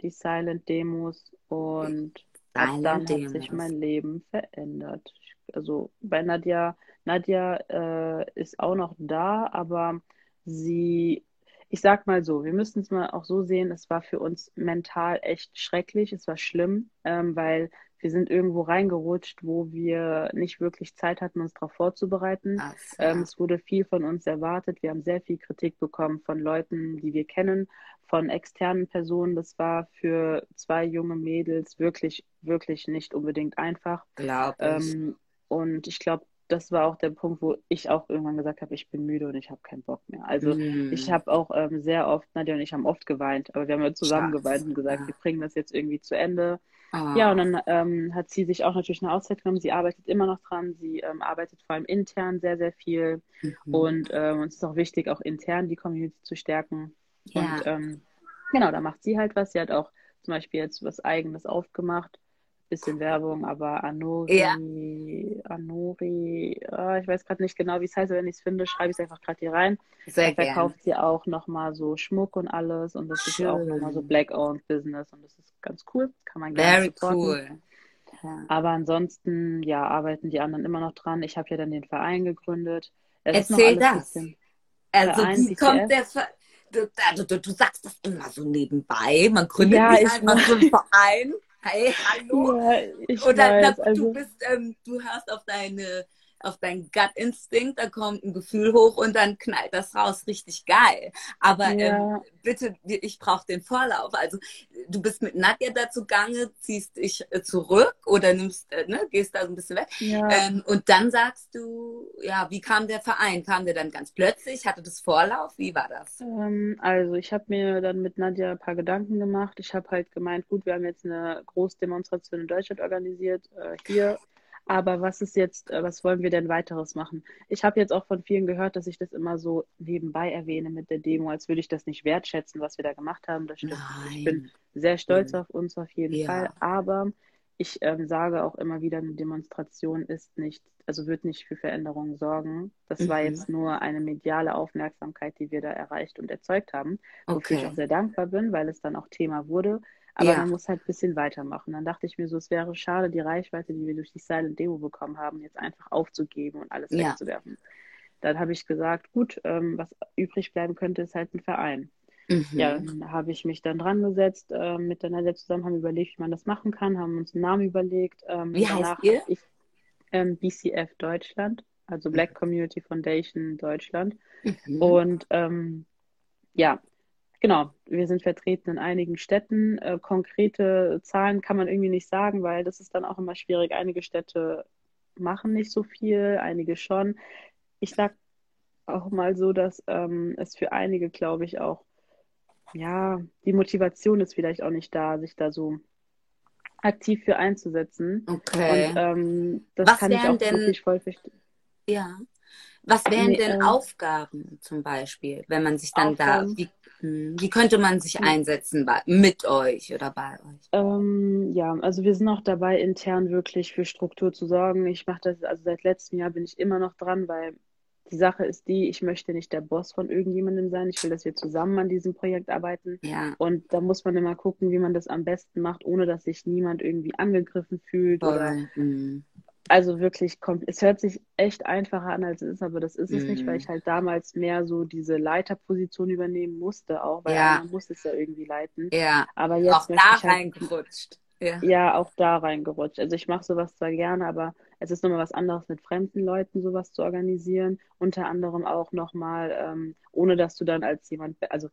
die Silent-Demos. Und Silent dann Demos. hat sich mein Leben verändert also bei Nadja, Nadja äh, ist auch noch da, aber sie, ich sag mal so, wir müssen es mal auch so sehen, es war für uns mental echt schrecklich, es war schlimm, ähm, weil wir sind irgendwo reingerutscht, wo wir nicht wirklich Zeit hatten, uns darauf vorzubereiten. Ach, Ähm, ja. es wurde viel von uns erwartet. Wir haben sehr viel Kritik bekommen von Leuten, die wir kennen, von externen Personen. Das war für zwei junge Mädels wirklich, wirklich nicht unbedingt einfach. Glaube ich. Ähm, und ich glaube, das war auch der Punkt, wo ich auch irgendwann gesagt habe, ich bin müde und ich habe keinen Bock mehr. Also Hm. ich habe auch ähm, sehr oft, Nadja und ich haben oft geweint, aber wir haben ja zusammen Krass. geweint und gesagt, Ja. wir bringen das jetzt irgendwie zu Ende. Ah. Ja, und dann ähm, hat sie sich auch natürlich eine Auszeit genommen. Sie arbeitet immer noch dran. Sie ähm, arbeitet vor allem intern sehr, sehr viel. Mhm. Und ähm, uns ist auch wichtig, auch intern die Community zu stärken. Ja. Und ähm, genau, da macht sie halt was. Sie hat auch zum Beispiel jetzt was Eigenes aufgemacht. Bisschen Werbung, aber Anori, Ja. Anori, ah, ich weiß gerade nicht genau, wie es heißt, wenn ich es finde, schreibe ich es einfach gerade hier rein. Sehr Da verkauft sie auch nochmal so Schmuck und alles und das ist ja auch Schön. nochmal so Black-owned Business und das ist ganz cool. Kann man gerne Very supporten. cool. Ja. Aber ansonsten, ja, arbeiten die anderen immer noch dran. Ich habe ja dann den Verein gegründet. Es Erzähl das. Also Verein wie kommt der Ver du, du, du, du sagst das immer so nebenbei. Man gründet Ja, nicht ich einfach so einen Verein. Hey, hallo. Ja, ich Oder weiß. na, Also, du bist, ähm, du hörst auf deine, auf deinen Gut-Instinkt, da kommt ein Gefühl hoch und dann knallt das raus, richtig geil. Aber ähm, Ja. bitte, ich brauche den Vorlauf. Also du bist mit Nadja da zugange, ziehst dich äh, zurück oder nimmst, äh, ne, gehst da so ein bisschen weg. ja, Ähm, und dann sagst du, ja, wie kam der Verein? Kam der dann ganz plötzlich? Hatte das Vorlauf? Wie war das? ähm, also ich habe mir dann mit Nadja ein paar Gedanken gemacht. Ich habe halt gemeint, gut, wir haben jetzt eine Großdemonstration in Deutschland organisiert, äh, hier. Aber was ist jetzt, äh, was wollen wir denn weiteres machen? Ich habe jetzt auch von vielen gehört, dass ich das immer so nebenbei erwähne mit der Demo, als würde ich das nicht wertschätzen, was wir da gemacht haben. Das stimmt. nicht. Ich bin sehr stolz Mhm. auf uns auf jeden Ja. Fall. Aber ich ähm, sage auch immer wieder, eine Demonstration ist nicht, also wird nicht für Veränderungen sorgen. Das war Mhm. jetzt nur eine mediale Aufmerksamkeit, die wir da erreicht und erzeugt haben, wofür ich Okay. auch sehr dankbar bin, weil es dann auch Thema wurde. Aber Ja. man muss halt ein bisschen weitermachen. Dann dachte ich mir so, es wäre schade, die Reichweite, die wir durch die Silent Demo bekommen haben, jetzt einfach aufzugeben und alles Ja. wegzuwerfen. Dann habe ich gesagt, gut, ähm, was übrig bleiben könnte, ist halt ein Verein. Mhm. Ja, dann habe ich mich dann dran gesetzt, äh, mit der Nadja zusammen, haben überlegt, wie man das machen kann, haben uns einen Namen überlegt. Ähm, Wie heißt ihr? ich ähm, BCF Deutschland, also Black Community Foundation Deutschland. Mhm. Und ähm, ja, genau, wir sind vertreten in einigen Städten. Äh, konkrete Zahlen kann man irgendwie nicht sagen, weil das ist dann auch immer schwierig. Einige Städte machen nicht so viel, einige schon. Ich sag auch mal so, dass ähm, es für einige, glaube ich, auch, ja, die Motivation ist vielleicht auch nicht da, sich da so aktiv für einzusetzen. Okay. Und ähm, das Was kann ich wären auch denn- wirklich voll verstehen. Ja. Was wären Nee, denn ähm, Aufgaben zum Beispiel, wenn man sich dann Aufgaben? da, wie, wie könnte man sich Hm. einsetzen bei, mit euch oder bei euch? Ähm, ja, also wir sind auch dabei, intern wirklich für Struktur zu sorgen. Ich mache das, also seit letztem Jahr bin ich immer noch dran, weil die Sache ist die, ich möchte nicht der Boss von irgendjemandem sein. Ich will, dass wir zusammen an diesem Projekt arbeiten. Ja, Und da muss man immer gucken, wie man das am besten macht, ohne dass sich niemand irgendwie angegriffen fühlt oder voll. Also wirklich es hört sich echt einfacher an, als es ist, aber das ist es nicht, Mhm. weil ich halt damals mehr so diese Leiterposition übernehmen musste, auch weil Ja. einer muss es ja irgendwie leiten. Ja, Aber jetzt auch da halt reingerutscht. Ja. ja, auch da reingerutscht. Also ich mache sowas zwar gerne, aber es ist nochmal was anderes, mit fremden Leuten sowas zu organisieren. Unter anderem auch nochmal, ähm, ohne dass du dann als jemand, also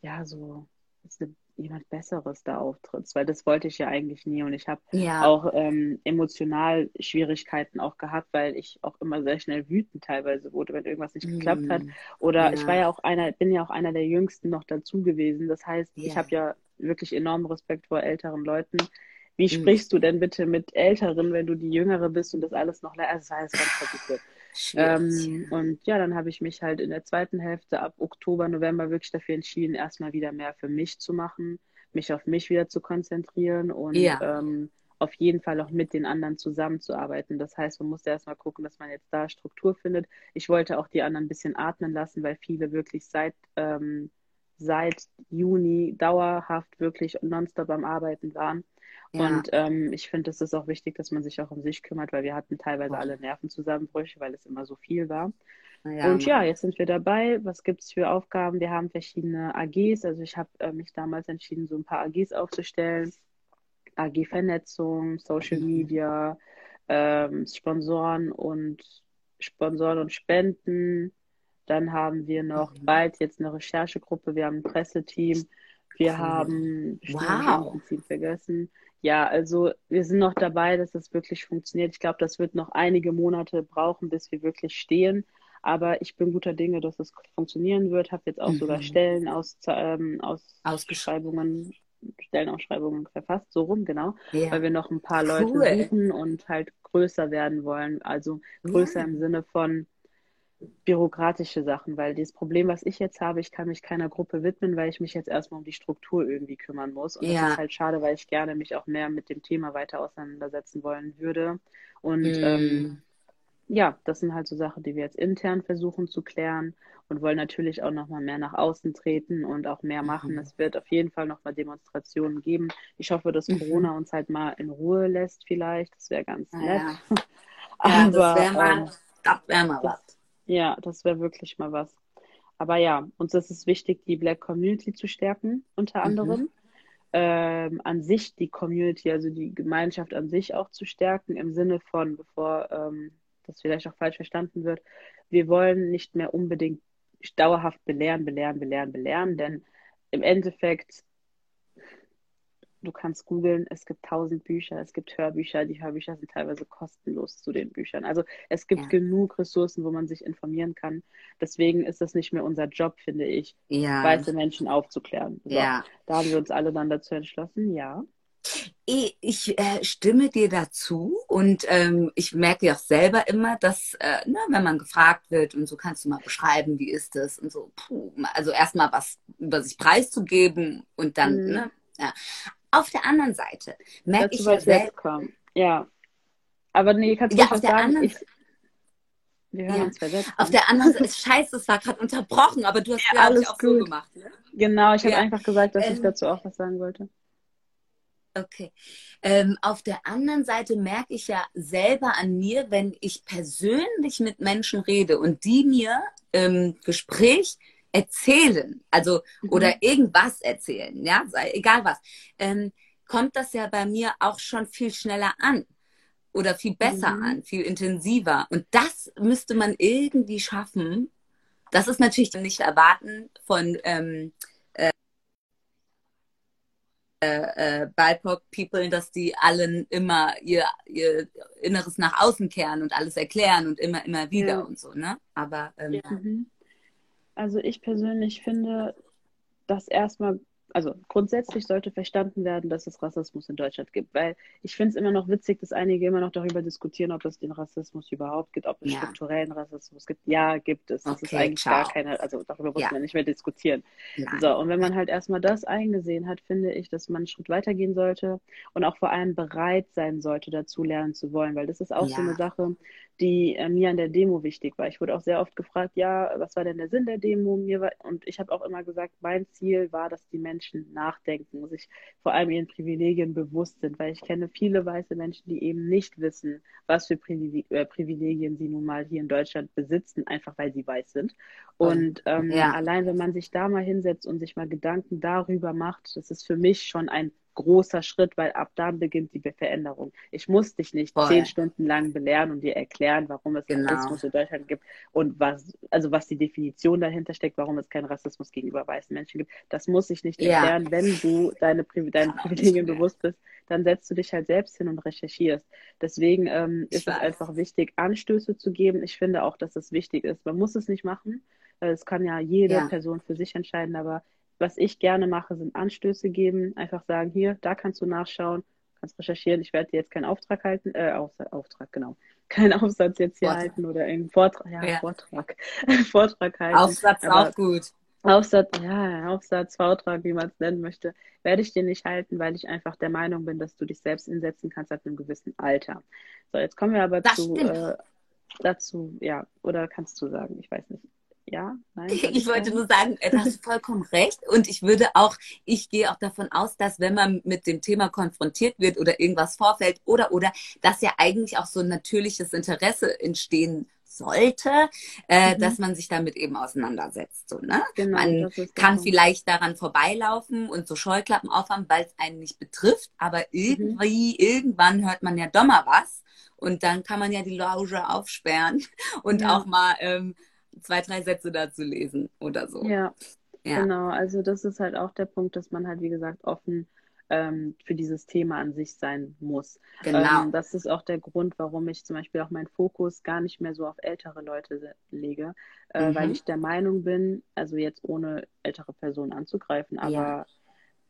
ja, so als eine, jemand Besseres da auftrittst, weil das wollte ich ja eigentlich nie. Und ich habe Ja, auch ähm, emotional Schwierigkeiten auch gehabt, weil ich auch immer sehr schnell wütend teilweise wurde, wenn irgendwas nicht geklappt hat. Hm. Oder Ja. ich war ja auch einer, bin ja auch einer der Jüngsten noch dazu gewesen. Das heißt, ich Ja. habe ja wirklich enormen Respekt vor älteren Leuten. Wie Mhm. sprichst du denn bitte mit Älteren, wenn du die Jüngere bist und das alles noch Also, das war jetzt ganz kompliziert. Ähm, und ja, dann habe ich mich halt in der zweiten Hälfte ab Oktober, November wirklich dafür entschieden, erstmal wieder mehr für mich zu machen, mich auf mich wieder zu konzentrieren und Ja. ähm, auf jeden Fall auch mit den anderen zusammenzuarbeiten. Das heißt, man musste erstmal gucken, dass man jetzt da Struktur findet. Ich wollte auch die anderen ein bisschen atmen lassen, weil viele wirklich seit, ähm, seit Juni dauerhaft wirklich nonstop am Arbeiten waren. Ja. Und ähm, ich finde, es ist auch wichtig, dass man sich auch um sich kümmert, weil wir hatten teilweise Voll. alle Nervenzusammenbrüche, weil es immer so viel war. Ja, und ja, jetzt sind wir dabei. Was gibt's für Aufgaben? Wir haben verschiedene AGs. Also ich habe äh, mich damals entschieden, so ein paar AGs aufzustellen. AG-Vernetzung, Social mhm. Media, ähm, Sponsoren und Sponsoren und Spenden. Dann haben wir noch mhm. bald jetzt eine Recherchegruppe, wir haben ein Presseteam, wir cool. haben wow. vergessen. Ja, also wir sind noch dabei, dass das wirklich funktioniert. Ich glaube, das wird noch einige Monate brauchen, bis wir wirklich stehen. Aber ich bin guter Dinge, dass es funktionieren wird. Habe jetzt auch mhm. sogar Stellen aus, ähm, aus Ausschreibungen, Stellenausschreibungen verfasst, so rum, genau. Ja. Weil wir noch ein paar Leute suchen und halt größer werden wollen. Also größer ja. im Sinne von bürokratische Sachen, weil das Problem, was ich jetzt habe, ich kann mich keiner Gruppe widmen, weil ich mich jetzt erstmal um die Struktur irgendwie kümmern muss. Und ja. das ist halt schade, weil ich gerne mich auch mehr mit dem Thema weiter auseinandersetzen wollen würde. Und mm. ähm, ja, das sind halt so Sachen, die wir jetzt intern versuchen zu klären und wollen natürlich auch nochmal mehr nach außen treten und auch mehr machen. Mhm. Es wird auf jeden Fall nochmal Demonstrationen geben. Ich hoffe, dass mhm. Corona uns halt mal in Ruhe lässt vielleicht. Das wäre ganz nett. Ja, ja das wäre mal, ähm, wär mal was. Ja, das wäre wirklich mal was. Aber ja, uns ist es wichtig, die Black Community zu stärken, unter mhm. anderem. Mhm. Ähm, an sich die Community, also die Gemeinschaft an sich auch zu stärken, im Sinne von, bevor ähm, das vielleicht auch falsch verstanden wird, wir wollen nicht mehr unbedingt dauerhaft belehren, belehren, belehren, belehren, denn im Endeffekt du kannst googeln, es gibt tausend Bücher, es gibt Hörbücher, die Hörbücher sind teilweise kostenlos zu den Büchern. Also es gibt ja. genug Ressourcen, wo man sich informieren kann. Deswegen ist es nicht mehr unser Job, finde ich, ja. weiße Menschen aufzuklären. So, ja. Da haben wir uns alle dann dazu entschlossen, ja. Ich äh, stimme dir dazu und ähm, ich merke ja auch selber immer, dass, äh, na, ne, wenn man gefragt wird und so kannst du mal beschreiben, wie ist das und so, puh, also erstmal was über sich preiszugeben und dann, mhm. ne, ja. Auf der anderen Seite merke ich ja selber. Ja. Aber nee, kannst du ja, auf der sagen, anderen ich, wir hören ja. uns versetzt. Auf der anderen Seite, scheiße, es war gerade unterbrochen, aber du hast ja, alles auch gut. so gemacht. Ne? Genau, ich ja. habe einfach gesagt, dass ähm, ich dazu auch was sagen wollte. Okay. Ähm, auf der anderen Seite merke ich ja selber an mir, wenn ich persönlich mit Menschen rede und die mir im Gespräch erzählen, also mhm. oder irgendwas erzählen, ja, egal was, ähm, kommt das ja bei mir auch schon viel schneller an oder viel besser mhm. an, viel intensiver. Und das müsste man irgendwie schaffen. Das ist natürlich nicht erwarten von ähm, äh, äh, BIPOC-People, dass die allen immer ihr, ihr Inneres nach außen kehren und alles erklären und immer, immer wieder ja. und so, ne? Aber ähm, ja. Also ich persönlich finde, dass erstmal also grundsätzlich sollte verstanden werden, dass es Rassismus in Deutschland gibt, weil ich finde es immer noch witzig, dass einige immer noch darüber diskutieren, ob es den Rassismus überhaupt gibt, ob es ja. strukturellen Rassismus gibt. Ja, gibt es. Das okay, ist eigentlich ciao. gar keine, also darüber muss ja. man nicht mehr diskutieren. Nein. So, und wenn man halt erstmal das eingesehen hat, finde ich, dass man einen Schritt weitergehen sollte und auch vor allem bereit sein sollte, dazu lernen zu wollen, weil das ist auch ja. so eine Sache, die äh, mir an der Demo wichtig war. Ich wurde auch sehr oft gefragt, ja, was war denn der Sinn der Demo? Mir war, und ich habe auch immer gesagt, mein Ziel war, dass die Menschen nachdenken, sich vor allem ihren Privilegien bewusst sind, weil ich kenne viele weiße Menschen, die eben nicht wissen, was für äh, Privilegien sie nun mal hier in Deutschland besitzen, einfach weil sie weiß sind. Und ähm, ja. allein wenn man sich da mal hinsetzt und sich mal Gedanken darüber macht, das ist für mich schon ein großer Schritt, weil ab da beginnt die Veränderung. Ich muss dich nicht Voll. zehn Stunden lang belehren und dir erklären, warum es genau. Rassismus in Deutschland gibt und was, also was die Definition dahinter steckt, warum es keinen Rassismus gegenüber weißen Menschen gibt. Das muss ich nicht ja. erklären. Wenn du deine, Pri deinen Privilegien bewusst bist, dann setzt du dich halt selbst hin und recherchierst. Deswegen ähm, ist es einfach wichtig, Anstöße zu geben. Ich finde auch, dass es wichtig ist. Man muss es nicht machen. Es kann ja jede ja. Person für sich entscheiden, aber was ich gerne mache, sind Anstöße geben, einfach sagen, hier, da kannst du nachschauen, kannst recherchieren. Ich werde dir jetzt keinen Auftrag halten, äh, Auftrag, genau, keinen Aufsatz jetzt hier Vortrag. halten oder irgendeinen Vortrag, ja, ja. Vortrag, Vortrag halten. Aufsatz Aber auch gut. Aufsatz, ja, Aufsatz, Vortrag, wie man es nennen möchte, werde ich dir nicht halten, weil ich einfach der Meinung bin, dass du dich selbst insetzen kannst ab einem gewissen Alter. So, jetzt kommen wir aber zu, äh, dazu, ja, oder kannst du sagen, ich weiß nicht. Ja, nein. Ich wollte nur sagen, äh, du hast vollkommen recht. Und ich würde auch, ich gehe auch davon aus, dass wenn man mit dem Thema konfrontiert wird oder irgendwas vorfällt oder, oder, dass ja eigentlich auch so ein natürliches Interesse entstehen sollte, äh, mhm. dass man sich damit eben auseinandersetzt. So, ne? Genau, man kann vielleicht daran vorbeilaufen und so Scheuklappen aufhaben, weil es einen nicht betrifft, aber mhm. irgendwie, mhm. irgendwann hört man ja doch mal was und dann kann man ja die Lounge aufsperren und ja. auch mal ähm, zwei, drei Sätze dazu lesen oder so. Ja. ja, genau. Also das ist halt auch der Punkt, dass man halt, wie gesagt, offen ähm, für dieses Thema an sich sein muss. Genau. Ähm, das ist auch der Grund, warum ich zum Beispiel auch meinen Fokus gar nicht mehr so auf ältere Leute lege, äh, mhm. weil ich der Meinung bin, also jetzt ohne ältere Personen anzugreifen, aber ja.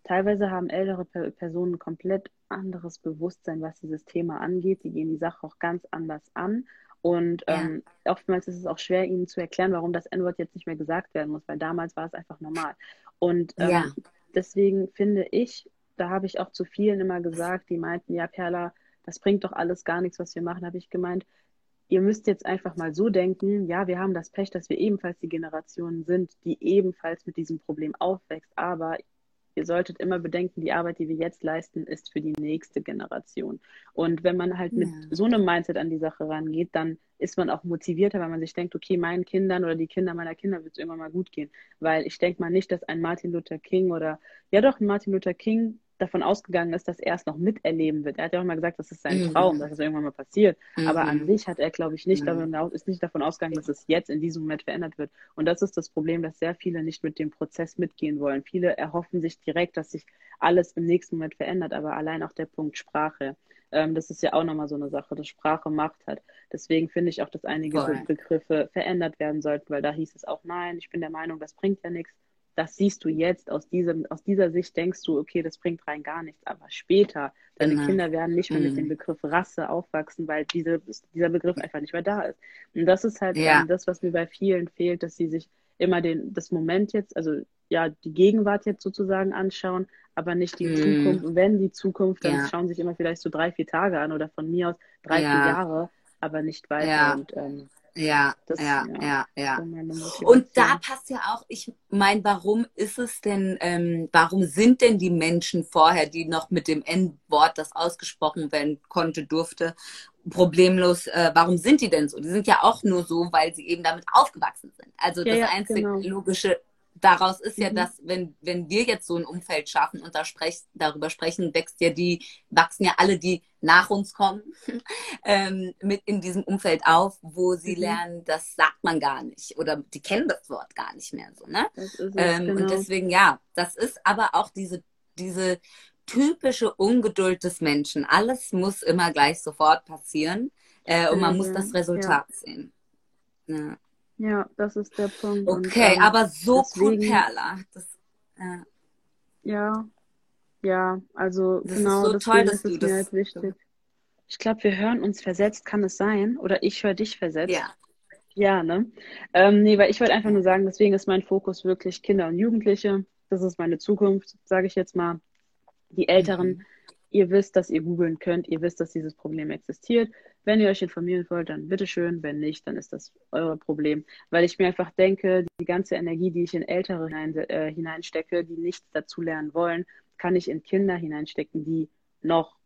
teilweise haben ältere Personen ein komplett anderes Bewusstsein, was dieses Thema angeht. Die gehen die Sache auch ganz anders an. Und ja. ähm, oftmals ist es auch schwer, ihnen zu erklären, warum das N-Wort jetzt nicht mehr gesagt werden muss, weil damals war es einfach normal. Und ähm, ja. deswegen finde ich, da habe ich auch zu vielen immer gesagt, die meinten, ja, Perla, das bringt doch alles gar nichts, was wir machen, habe ich gemeint, ihr müsst jetzt einfach mal so denken, ja, wir haben das Pech, dass wir ebenfalls die Generation sind, die ebenfalls mit diesem Problem aufwächst, aber ihr solltet immer bedenken, die Arbeit, die wir jetzt leisten, ist für die nächste Generation. Und wenn man halt ja. mit so einem Mindset an die Sache rangeht, dann ist man auch motivierter, weil man sich denkt, okay, meinen Kindern oder die Kinder meiner Kinder wird es irgendwann mal gut gehen. Weil ich denke mal nicht, dass ein Martin Luther King oder, ja doch, ein Martin Luther King davon ausgegangen ist, dass er es noch miterleben wird. Er hat ja auch immer gesagt, das ist sein mhm. Traum, dass es irgendwann mal passiert. Mhm. Aber an sich hat er, glaube ich, nicht, mhm. davon, ist nicht davon ausgegangen, dass es jetzt in diesem Moment verändert wird. Und das ist das Problem, dass sehr viele nicht mit dem Prozess mitgehen wollen. Viele erhoffen sich direkt, dass sich alles im nächsten Moment verändert, aber allein auch der Punkt Sprache. Ähm, das ist ja auch nochmal so eine Sache, dass Sprache Macht hat. Deswegen finde ich auch, dass einige Voll. Begriffe verändert werden sollten, weil da hieß es auch, nein, ich bin der Meinung, das bringt ja nichts das siehst du jetzt aus diesem, aus dieser Sicht denkst du, okay, das bringt rein gar nichts. Aber später, deine genau. Kinder werden nicht mehr mhm. mit dem Begriff Rasse aufwachsen, weil diese, dieser Begriff einfach nicht mehr da ist. Und das ist halt ja. das, was mir bei vielen fehlt, dass sie sich immer den, das Moment jetzt, also ja, die Gegenwart jetzt sozusagen anschauen, aber nicht die mhm. Zukunft. Wenn die Zukunft, dann ja. schauen sich immer vielleicht so drei, vier Tage an oder von mir aus drei, ja. vier Jahre, aber nicht weiter. Und ähm, ja, das, ja, ja, ja. Und da passt ja auch, ich meine, warum ist es denn, ähm, warum sind denn die Menschen vorher, die noch mit dem N-Wort, das ausgesprochen werden konnte, durfte, problemlos, äh, warum sind die denn so? Die sind ja auch nur so, weil sie eben damit aufgewachsen sind. Also ja, das ja, einzige genau. logische daraus ist ja, mhm. dass wenn, wenn wir jetzt so ein Umfeld schaffen und da sprech, darüber sprechen, wächst ja die, wachsen ja alle, die nach uns kommen, ähm, mit in diesem Umfeld auf, wo sie mhm. lernen, das sagt man gar nicht oder die kennen das Wort gar nicht mehr so, ne? Ähm, genau. Und deswegen, ja, das ist aber auch diese, diese typische Ungeduld des Menschen. Alles muss immer gleich sofort passieren äh, und man muss das Resultat ja. sehen. Ja. Ja, das ist der Punkt. Okay, und, ähm, aber so deswegen, cool, Perla. Das, äh, ja, ja, also das genau, ist so toll, dass ist du das mir halt wichtig. Ich glaube, wir hören uns versetzt, kann es sein? Oder ich höre dich versetzt? Ja. Ja, ne? Ähm, nee, weil ich wollte einfach nur sagen, deswegen ist mein Fokus wirklich Kinder und Jugendliche. Das ist meine Zukunft, sage ich jetzt mal. Die Älteren, mhm. Ihr wisst, dass ihr googeln könnt, ihr wisst, dass dieses Problem existiert. Wenn ihr euch informieren wollt, dann bitteschön. Wenn nicht, dann ist das euer Problem. Weil ich mir einfach denke, die ganze Energie, die ich in Ältere hinein, äh, hineinstecke, die nichts dazu lernen wollen, kann ich in Kinder hineinstecken, die noch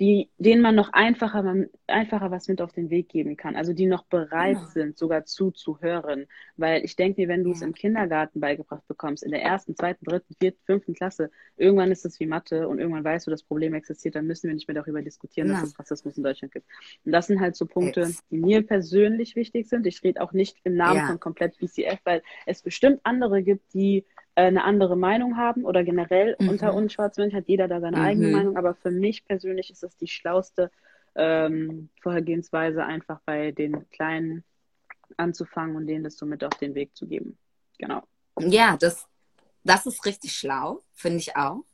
die, denen man noch einfacher, einfacher was mit auf den Weg geben kann. Also die noch bereit ja. sind, sogar zuzuhören. Weil ich denke mir, wenn du ja. es im Kindergarten beigebracht bekommst, in der ersten, zweiten, dritten, vierten, fünften Klasse, irgendwann ist es wie Mathe und irgendwann weißt du, das Problem existiert, dann müssen wir nicht mehr darüber diskutieren, ja. dass es Rassismus in Deutschland gibt. Und das sind halt so Punkte, Jetzt. die mir persönlich wichtig sind. Ich rede auch nicht im Namen von komplett BCF, weil es bestimmt andere gibt, die eine andere Meinung haben oder generell mhm. unter uns Schwarzmenschen hat jeder da seine mhm. eigene Meinung, aber für mich persönlich ist es die schlauste ähm, Vorhergehensweise, einfach bei den Kleinen anzufangen und denen das so mit auf den Weg zu geben. Genau. Ja, das, das ist richtig schlau, finde ich auch.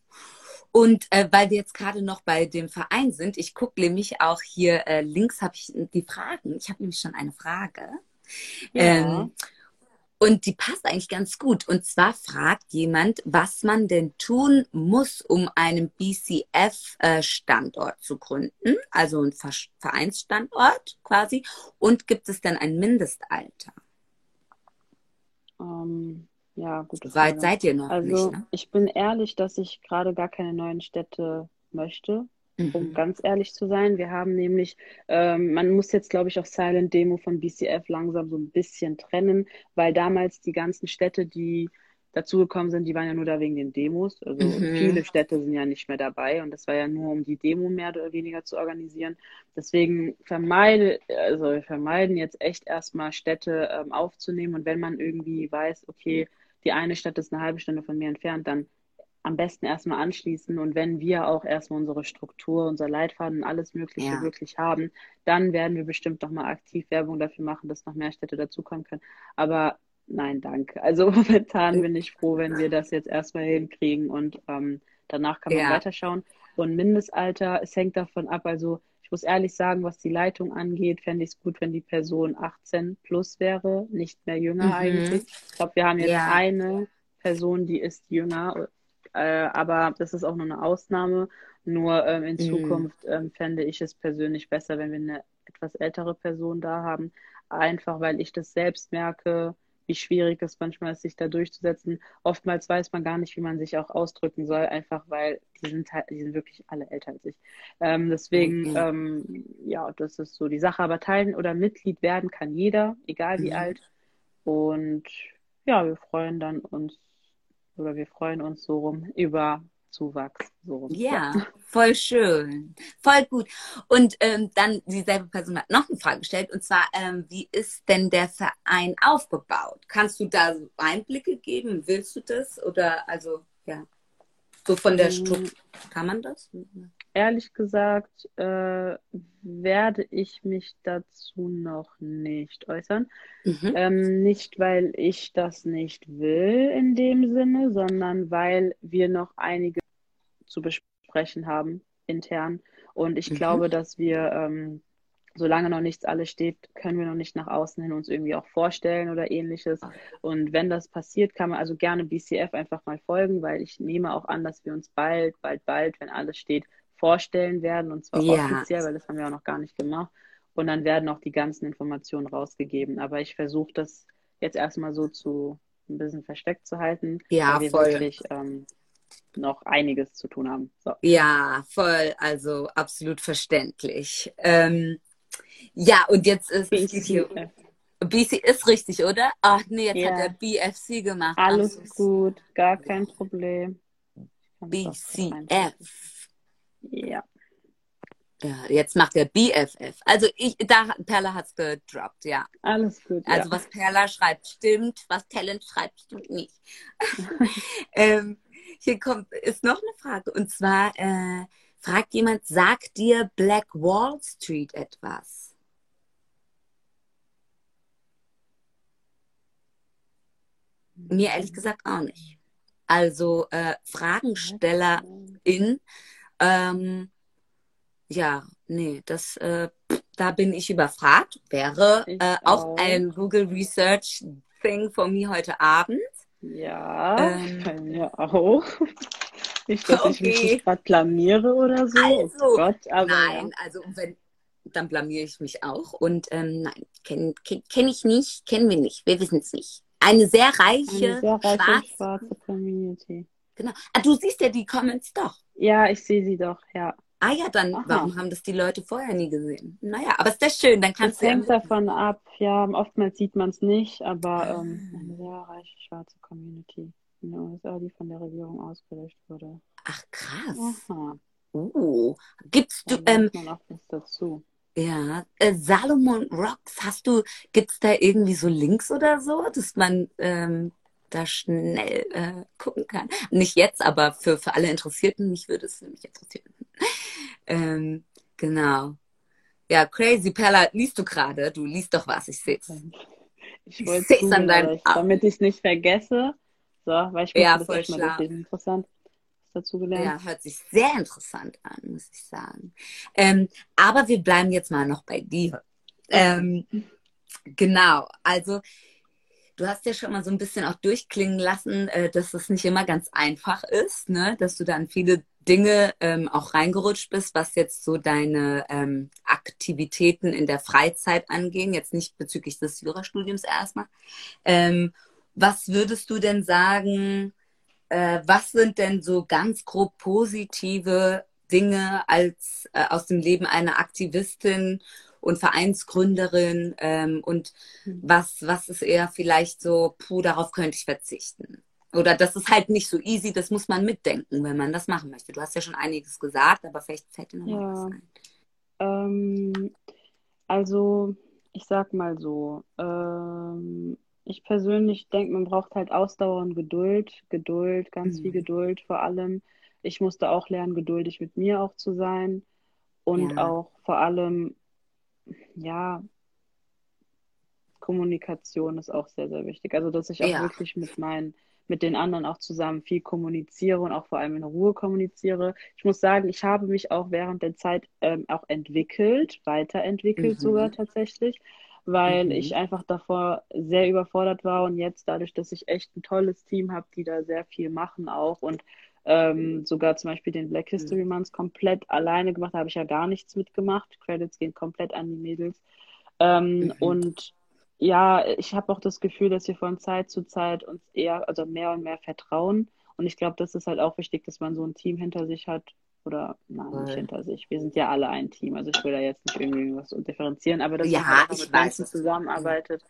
Und äh, weil wir jetzt gerade noch bei dem Verein sind, ich gucke nämlich auch hier äh, links habe ich die Fragen. Ich habe nämlich schon eine Frage. Ja. Ähm, und die passt eigentlich ganz gut. Und zwar fragt jemand, was man denn tun muss, um einen BCF-Standort zu gründen, also ein Vereinsstandort quasi. Und gibt es denn ein Mindestalter? Ähm, ja, gut. So weit seid ihr noch also, nicht. Ne? Ich bin ehrlich, dass ich gerade gar keine neuen Städte möchte. Mhm. um ganz ehrlich zu sein. Wir haben nämlich, ähm, man muss jetzt, glaube ich, auch Silent Demo von BCF langsam so ein bisschen trennen, weil damals die ganzen Städte, die dazugekommen sind, die waren ja nur da wegen den Demos. Also mhm. viele Städte sind ja nicht mehr dabei und das war ja nur, um die Demo mehr oder weniger zu organisieren. Deswegen vermeide, also vermeiden jetzt echt erstmal Städte ähm, aufzunehmen und wenn man irgendwie weiß, okay, die eine Stadt ist eine halbe Stunde von mir entfernt, dann am besten erstmal anschließen und wenn wir auch erstmal unsere Struktur, unser Leitfaden und alles Mögliche ja. wirklich haben, dann werden wir bestimmt nochmal aktiv Werbung dafür machen, dass noch mehr Städte dazukommen können. Aber nein, danke. Also momentan bin ich froh, wenn wir das jetzt erstmal hinkriegen und ähm, danach kann man ja. weiterschauen. Und Mindestalter, es hängt davon ab, also ich muss ehrlich sagen, was die Leitung angeht, fände ich es gut, wenn die Person 18 plus wäre, nicht mehr jünger mhm. eigentlich. Ich glaube, wir haben jetzt ja. eine Person, die ist jünger, äh, aber das ist auch nur eine Ausnahme. Nur ähm, in mhm. Zukunft ähm, fände ich es persönlich besser, wenn wir eine etwas ältere Person da haben. Einfach weil ich das selbst merke, wie schwierig es manchmal ist, sich da durchzusetzen. Oftmals weiß man gar nicht, wie man sich auch ausdrücken soll, einfach weil die sind halt, die sind wirklich alle älter als ich. Ähm, deswegen, mhm. ähm, ja, das ist so die Sache. Aber teilen oder Mitglied werden kann jeder, egal wie mhm. alt. Und ja, wir freuen dann uns oder wir freuen uns so rum über Zuwachs. So. Ja, voll schön. Voll gut. Und ähm, dann dieselbe Person hat noch eine Frage gestellt, und zwar, ähm, wie ist denn der Verein aufgebaut? Kannst du da so Einblicke geben? Willst du das? Oder also, ja, so von der Struktur, ähm, kann man das? Ehrlich gesagt, äh, werde ich mich dazu noch nicht äußern. Mhm. Ähm, nicht, weil ich das nicht will in dem Sinne, sondern weil wir noch einige zu besprechen haben intern. Und ich mhm. glaube, dass wir, ähm, solange noch nichts alles steht, können wir noch nicht nach außen hin uns irgendwie auch vorstellen oder ähnliches. Und wenn das passiert, kann man also gerne BCF einfach mal folgen, weil ich nehme auch an, dass wir uns bald, bald, bald, wenn alles steht, vorstellen werden. Und zwar ja. offiziell, weil das haben wir auch noch gar nicht gemacht. Und dann werden auch die ganzen Informationen rausgegeben. Aber ich versuche das jetzt erstmal so zu ein bisschen versteckt zu halten. Ja, weil wir voll. Wirklich, ähm, noch einiges zu tun haben. So. Ja, voll, also absolut verständlich. Ähm, ja, und jetzt ist BC, BC ist richtig, oder? Ach nee, jetzt ja. hat er BFC gemacht. Alles Ach, gut, gar kein Problem. BCF. Ja. Ja, jetzt macht er BFF. Also ich, da Perla hat's gedroppt, ja. Alles gut. Also ja. was Perla schreibt, stimmt, was Talent schreibt, stimmt nicht. ähm, hier kommt, ist noch eine Frage. Und zwar äh, fragt jemand, sagt dir Black Wall Street etwas? Mir ehrlich gesagt auch nicht. Also äh, Fragenstellerin, ähm, ja, nee, das, äh, da bin ich überfragt. Wäre äh, auch. ein Google Research Thing von mir heute Abend. Ja, ähm, bei mir auch. Nicht, dass okay. ich mich gerade blamiere oder so. Oh also, oh Gott, aber nein, also wenn, dann blamiere ich mich auch. Und ähm, nein, kenne kenn, kenn ich nicht, kennen wir nicht, wir wissen es nicht. Eine sehr reiche, Eine sehr reiche schwarze, schwarze Community. Genau. Ah, du siehst ja die Comments doch. Ja, ich sehe sie doch, ja. Ah ja, dann, Aha. warum haben das die Leute vorher nie gesehen? Naja, aber ist das schön, dann kannst das du. hängt ja davon ab, ja, oftmals sieht man es nicht, aber ähm, eine sehr reiche schwarze Community in den USA, die von der Regierung ausgelöscht wurde. Ach, krass. Aha. Uh, gibt's du, ähm, was dazu. Ja, äh, Salomon Rocks, hast du, gibt's da irgendwie so Links oder so, dass man ähm, da schnell äh, gucken kann? Nicht jetzt, aber für, für alle Interessierten, mich würde es nämlich interessieren. Ähm, genau. Ja, crazy Perla, liest du gerade? Du liest doch was, ich sehe es. Ich wollte es an deinem damit ich es nicht vergesse. So, weil ich ja, das voll echt mal interessant dazu gelernt. Ja, hört sich sehr interessant an, muss ich sagen. Ähm, aber wir bleiben jetzt mal noch bei dir. Ähm, genau, also du hast ja schon mal so ein bisschen auch durchklingen lassen, äh, dass es nicht immer ganz einfach ist, ne? dass du dann viele Dinge ähm, auch reingerutscht bist, was jetzt so deine ähm, Aktivitäten in der Freizeit angehen, jetzt nicht bezüglich des Jurastudiums erstmal. Ähm, was würdest du denn sagen, äh, was sind denn so ganz grob positive Dinge als äh, aus dem Leben einer Aktivistin und Vereinsgründerin ähm, und mhm. was, was ist eher vielleicht so, puh, darauf könnte ich verzichten. Oder das ist halt nicht so easy, das muss man mitdenken, wenn man das machen möchte. Du hast ja schon einiges gesagt, aber vielleicht fällt dir noch ja. was ein. Ähm, also, ich sag mal so, ähm, ich persönlich denke, man braucht halt Ausdauer und Geduld. Geduld, ganz mhm. viel Geduld vor allem. Ich musste auch lernen, geduldig mit mir auch zu sein. Und ja. auch vor allem, ja, Kommunikation ist auch sehr, sehr wichtig. Also, dass ich auch ja. wirklich mit meinen mit den anderen auch zusammen viel kommuniziere und auch vor allem in Ruhe kommuniziere. Ich muss sagen, ich habe mich auch während der Zeit ähm, auch entwickelt, weiterentwickelt mhm. sogar tatsächlich, weil mhm. ich einfach davor sehr überfordert war und jetzt dadurch, dass ich echt ein tolles Team habe, die da sehr viel machen auch und ähm, sogar zum Beispiel den Black History mhm. Month komplett alleine gemacht, da habe ich ja gar nichts mitgemacht. Credits gehen komplett an die Mädels. Ähm, mhm. Und ja, ich habe auch das Gefühl, dass wir von Zeit zu Zeit uns eher, also mehr und mehr vertrauen. Und ich glaube, das ist halt auch wichtig, dass man so ein Team hinter sich hat. Oder nein, nicht hinter sich. Wir sind ja alle ein Team. Also ich will da jetzt nicht irgendwie was differenzieren, aber dass ja, man halt mit Menschen zusammenarbeitet,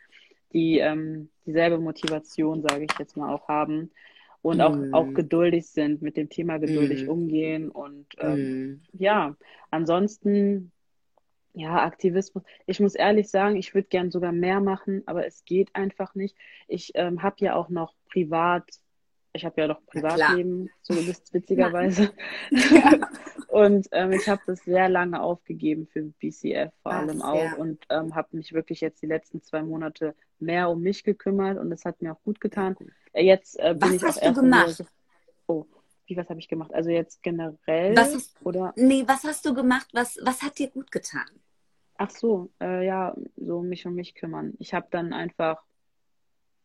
die ähm, dieselbe Motivation, sage ich jetzt mal, auch haben und auch, mm. auch geduldig sind, mit dem Thema geduldig mm. umgehen. Und ähm, mm. ja, ansonsten ja, Aktivismus. Ich muss ehrlich sagen, ich würde gern sogar mehr machen, aber es geht einfach nicht. Ich ähm, habe ja auch noch privat, ich habe ja noch Privatleben, so witzigerweise. Ja. und ähm, ich habe das sehr lange aufgegeben für BCF vor Was, allem auch ja. und ähm, habe mich wirklich jetzt die letzten zwei Monate mehr um mich gekümmert und das hat mir auch gut getan. Äh, jetzt äh, bin Was ich hast du gemacht? Oh, wie was habe ich gemacht? Also jetzt generell was hast, oder? Nee, was hast du gemacht? Was, was hat dir gut getan? Ach so, äh, ja, so mich um mich kümmern. Ich habe dann einfach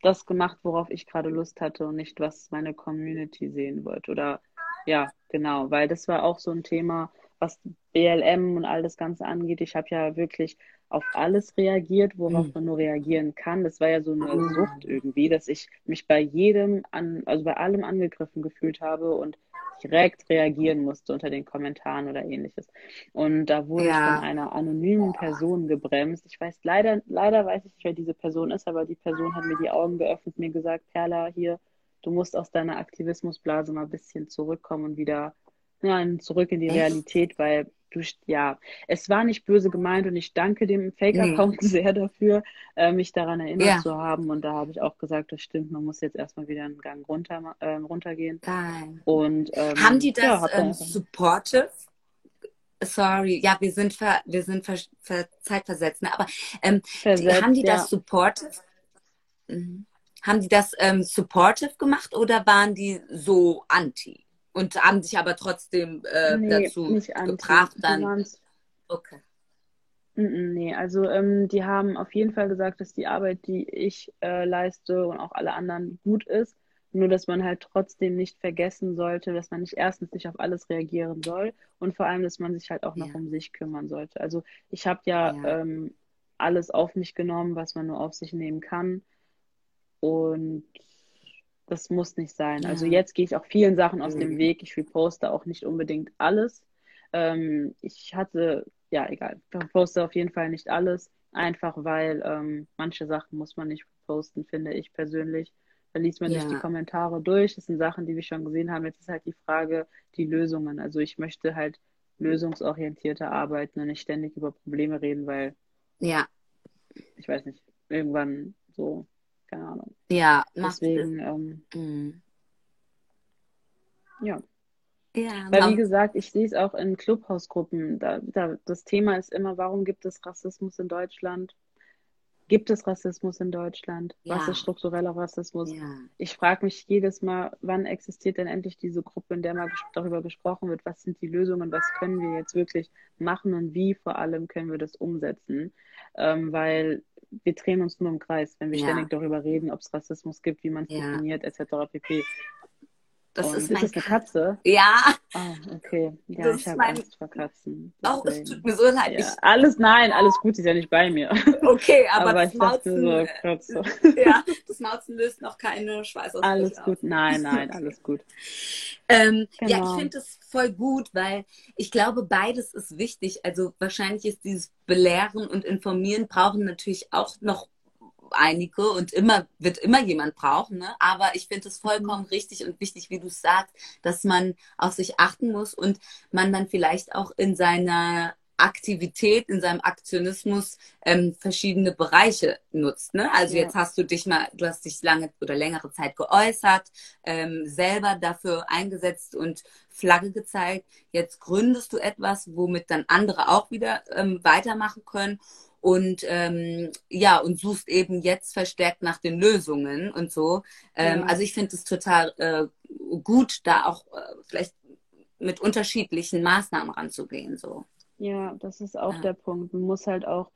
das gemacht, worauf ich gerade Lust hatte und nicht, was meine Community sehen wollte. Oder ja, genau, weil das war auch so ein Thema, was BLM und all das Ganze angeht. Ich habe ja wirklich auf alles reagiert, worauf mhm. man nur reagieren kann. Das war ja so eine mhm. Sucht irgendwie, dass ich mich bei jedem an, also bei allem angegriffen gefühlt habe und direkt reagieren musste unter den Kommentaren oder ähnliches. Und da wurde ja. ich von einer anonymen Person gebremst. Ich weiß leider, leider weiß ich nicht, wer diese Person ist, aber die Person hat mir die Augen geöffnet, mir gesagt, Perla, hier, du musst aus deiner Aktivismusblase mal ein bisschen zurückkommen und wieder ja, zurück in die Echt? Realität, weil du, ja, es war nicht böse gemeint und ich danke dem Fake-Account nee. sehr dafür, äh, mich daran erinnert ja. zu haben. Und da habe ich auch gesagt, das stimmt, man muss jetzt erstmal wieder einen Gang runter, äh, runtergehen. Geil. Und, ähm, haben die das ja, ähm, supportive? Sorry, ja, wir sind ver, wir sind ver, ver, zeitversetzt, ne? aber ähm, Versetzt, die, haben die das ja. supportive? Mhm. Haben die das ähm, supportive gemacht oder waren die so anti? Und haben sich aber trotzdem äh, nee, dazu gebracht, dann. Okay. Nee, also ähm, die haben auf jeden Fall gesagt, dass die Arbeit, die ich äh, leiste und auch alle anderen gut ist. Nur, dass man halt trotzdem nicht vergessen sollte, dass man nicht erstens nicht auf alles reagieren soll und vor allem, dass man sich halt auch noch ja. um sich kümmern sollte. Also ich habe ja, ja. Ähm, alles auf mich genommen, was man nur auf sich nehmen kann. Und das muss nicht sein. Also ja. Also jetzt gehe ich auch vielen Sachen aus mhm. dem Weg. Ich reposte auch nicht unbedingt alles. Ähm, ich hatte, ja, egal, ich poste auf jeden Fall nicht alles, einfach weil ähm, manche Sachen muss man nicht posten, finde ich persönlich. Da liest man ja. sich die Kommentare durch. Das sind Sachen, die wir schon gesehen haben. Jetzt ist halt die Frage, die Lösungen. Also ich möchte halt lösungsorientierter arbeiten und nicht ständig über Probleme reden, weil ja, ich weiß nicht, irgendwann so keine Ahnung. Ja, deswegen, ähm, mhm. ja. Ja, Weil wie gesagt, ich sehe es auch in Clubhausgruppen. Da, da, das Thema ist immer, warum gibt es Rassismus in Deutschland? Gibt es Rassismus in Deutschland? Ja. Was ist struktureller Rassismus? Ja. Ich frage mich jedes Mal, wann existiert denn endlich diese Gruppe, in der mal darüber gesprochen wird, was sind die Lösungen, was können wir jetzt wirklich machen und wie vor allem können wir das umsetzen? Ähm, weil wir drehen uns nur im Kreis, wenn wir ja. ständig darüber reden, ob es Rassismus gibt, wie man es ja. definiert, etc. pp. Das Und ist ist mein das eine Katze? Ja, Ah, okay. Ja, Das ich ist habe mein- Angst vor Katzen. auch es deswegen. tut mir so leid. Ja, alles, nein, alles gut, sie ist ja nicht bei mir. Okay, aber, Aber das Mauzen, so, Katze. ja, das Mauzen löst noch keine Schweißausbrüche Alles gut, nein, nein, alles gut. Ähm, Ja, ich Genau. finde es voll gut, weil ich glaube, beides ist wichtig. Also wahrscheinlich ist dieses Belehren und Informieren brauchen natürlich auch noch einige und immer wird immer jemand brauchen, ne? Aber ich finde es vollkommen richtig und wichtig, wie du es sagst, dass man auf sich achten muss und man dann vielleicht auch in seiner Aktivität, in seinem Aktionismus ähm, verschiedene Bereiche nutzt. Ne? Also Ja. jetzt hast du dich mal, du hast dich lange oder längere Zeit geäußert, ähm, selber dafür eingesetzt und Flagge gezeigt. Jetzt gründest du etwas, womit dann andere auch wieder ähm, weitermachen können und ähm, ja und suchst eben jetzt verstärkt nach den Lösungen und so. Ähm, Ja. Also ich finde es total äh, gut, da auch äh, vielleicht mit unterschiedlichen Maßnahmen ranzugehen. So. Ja, das ist auch Ja. der Punkt. Man muss halt auch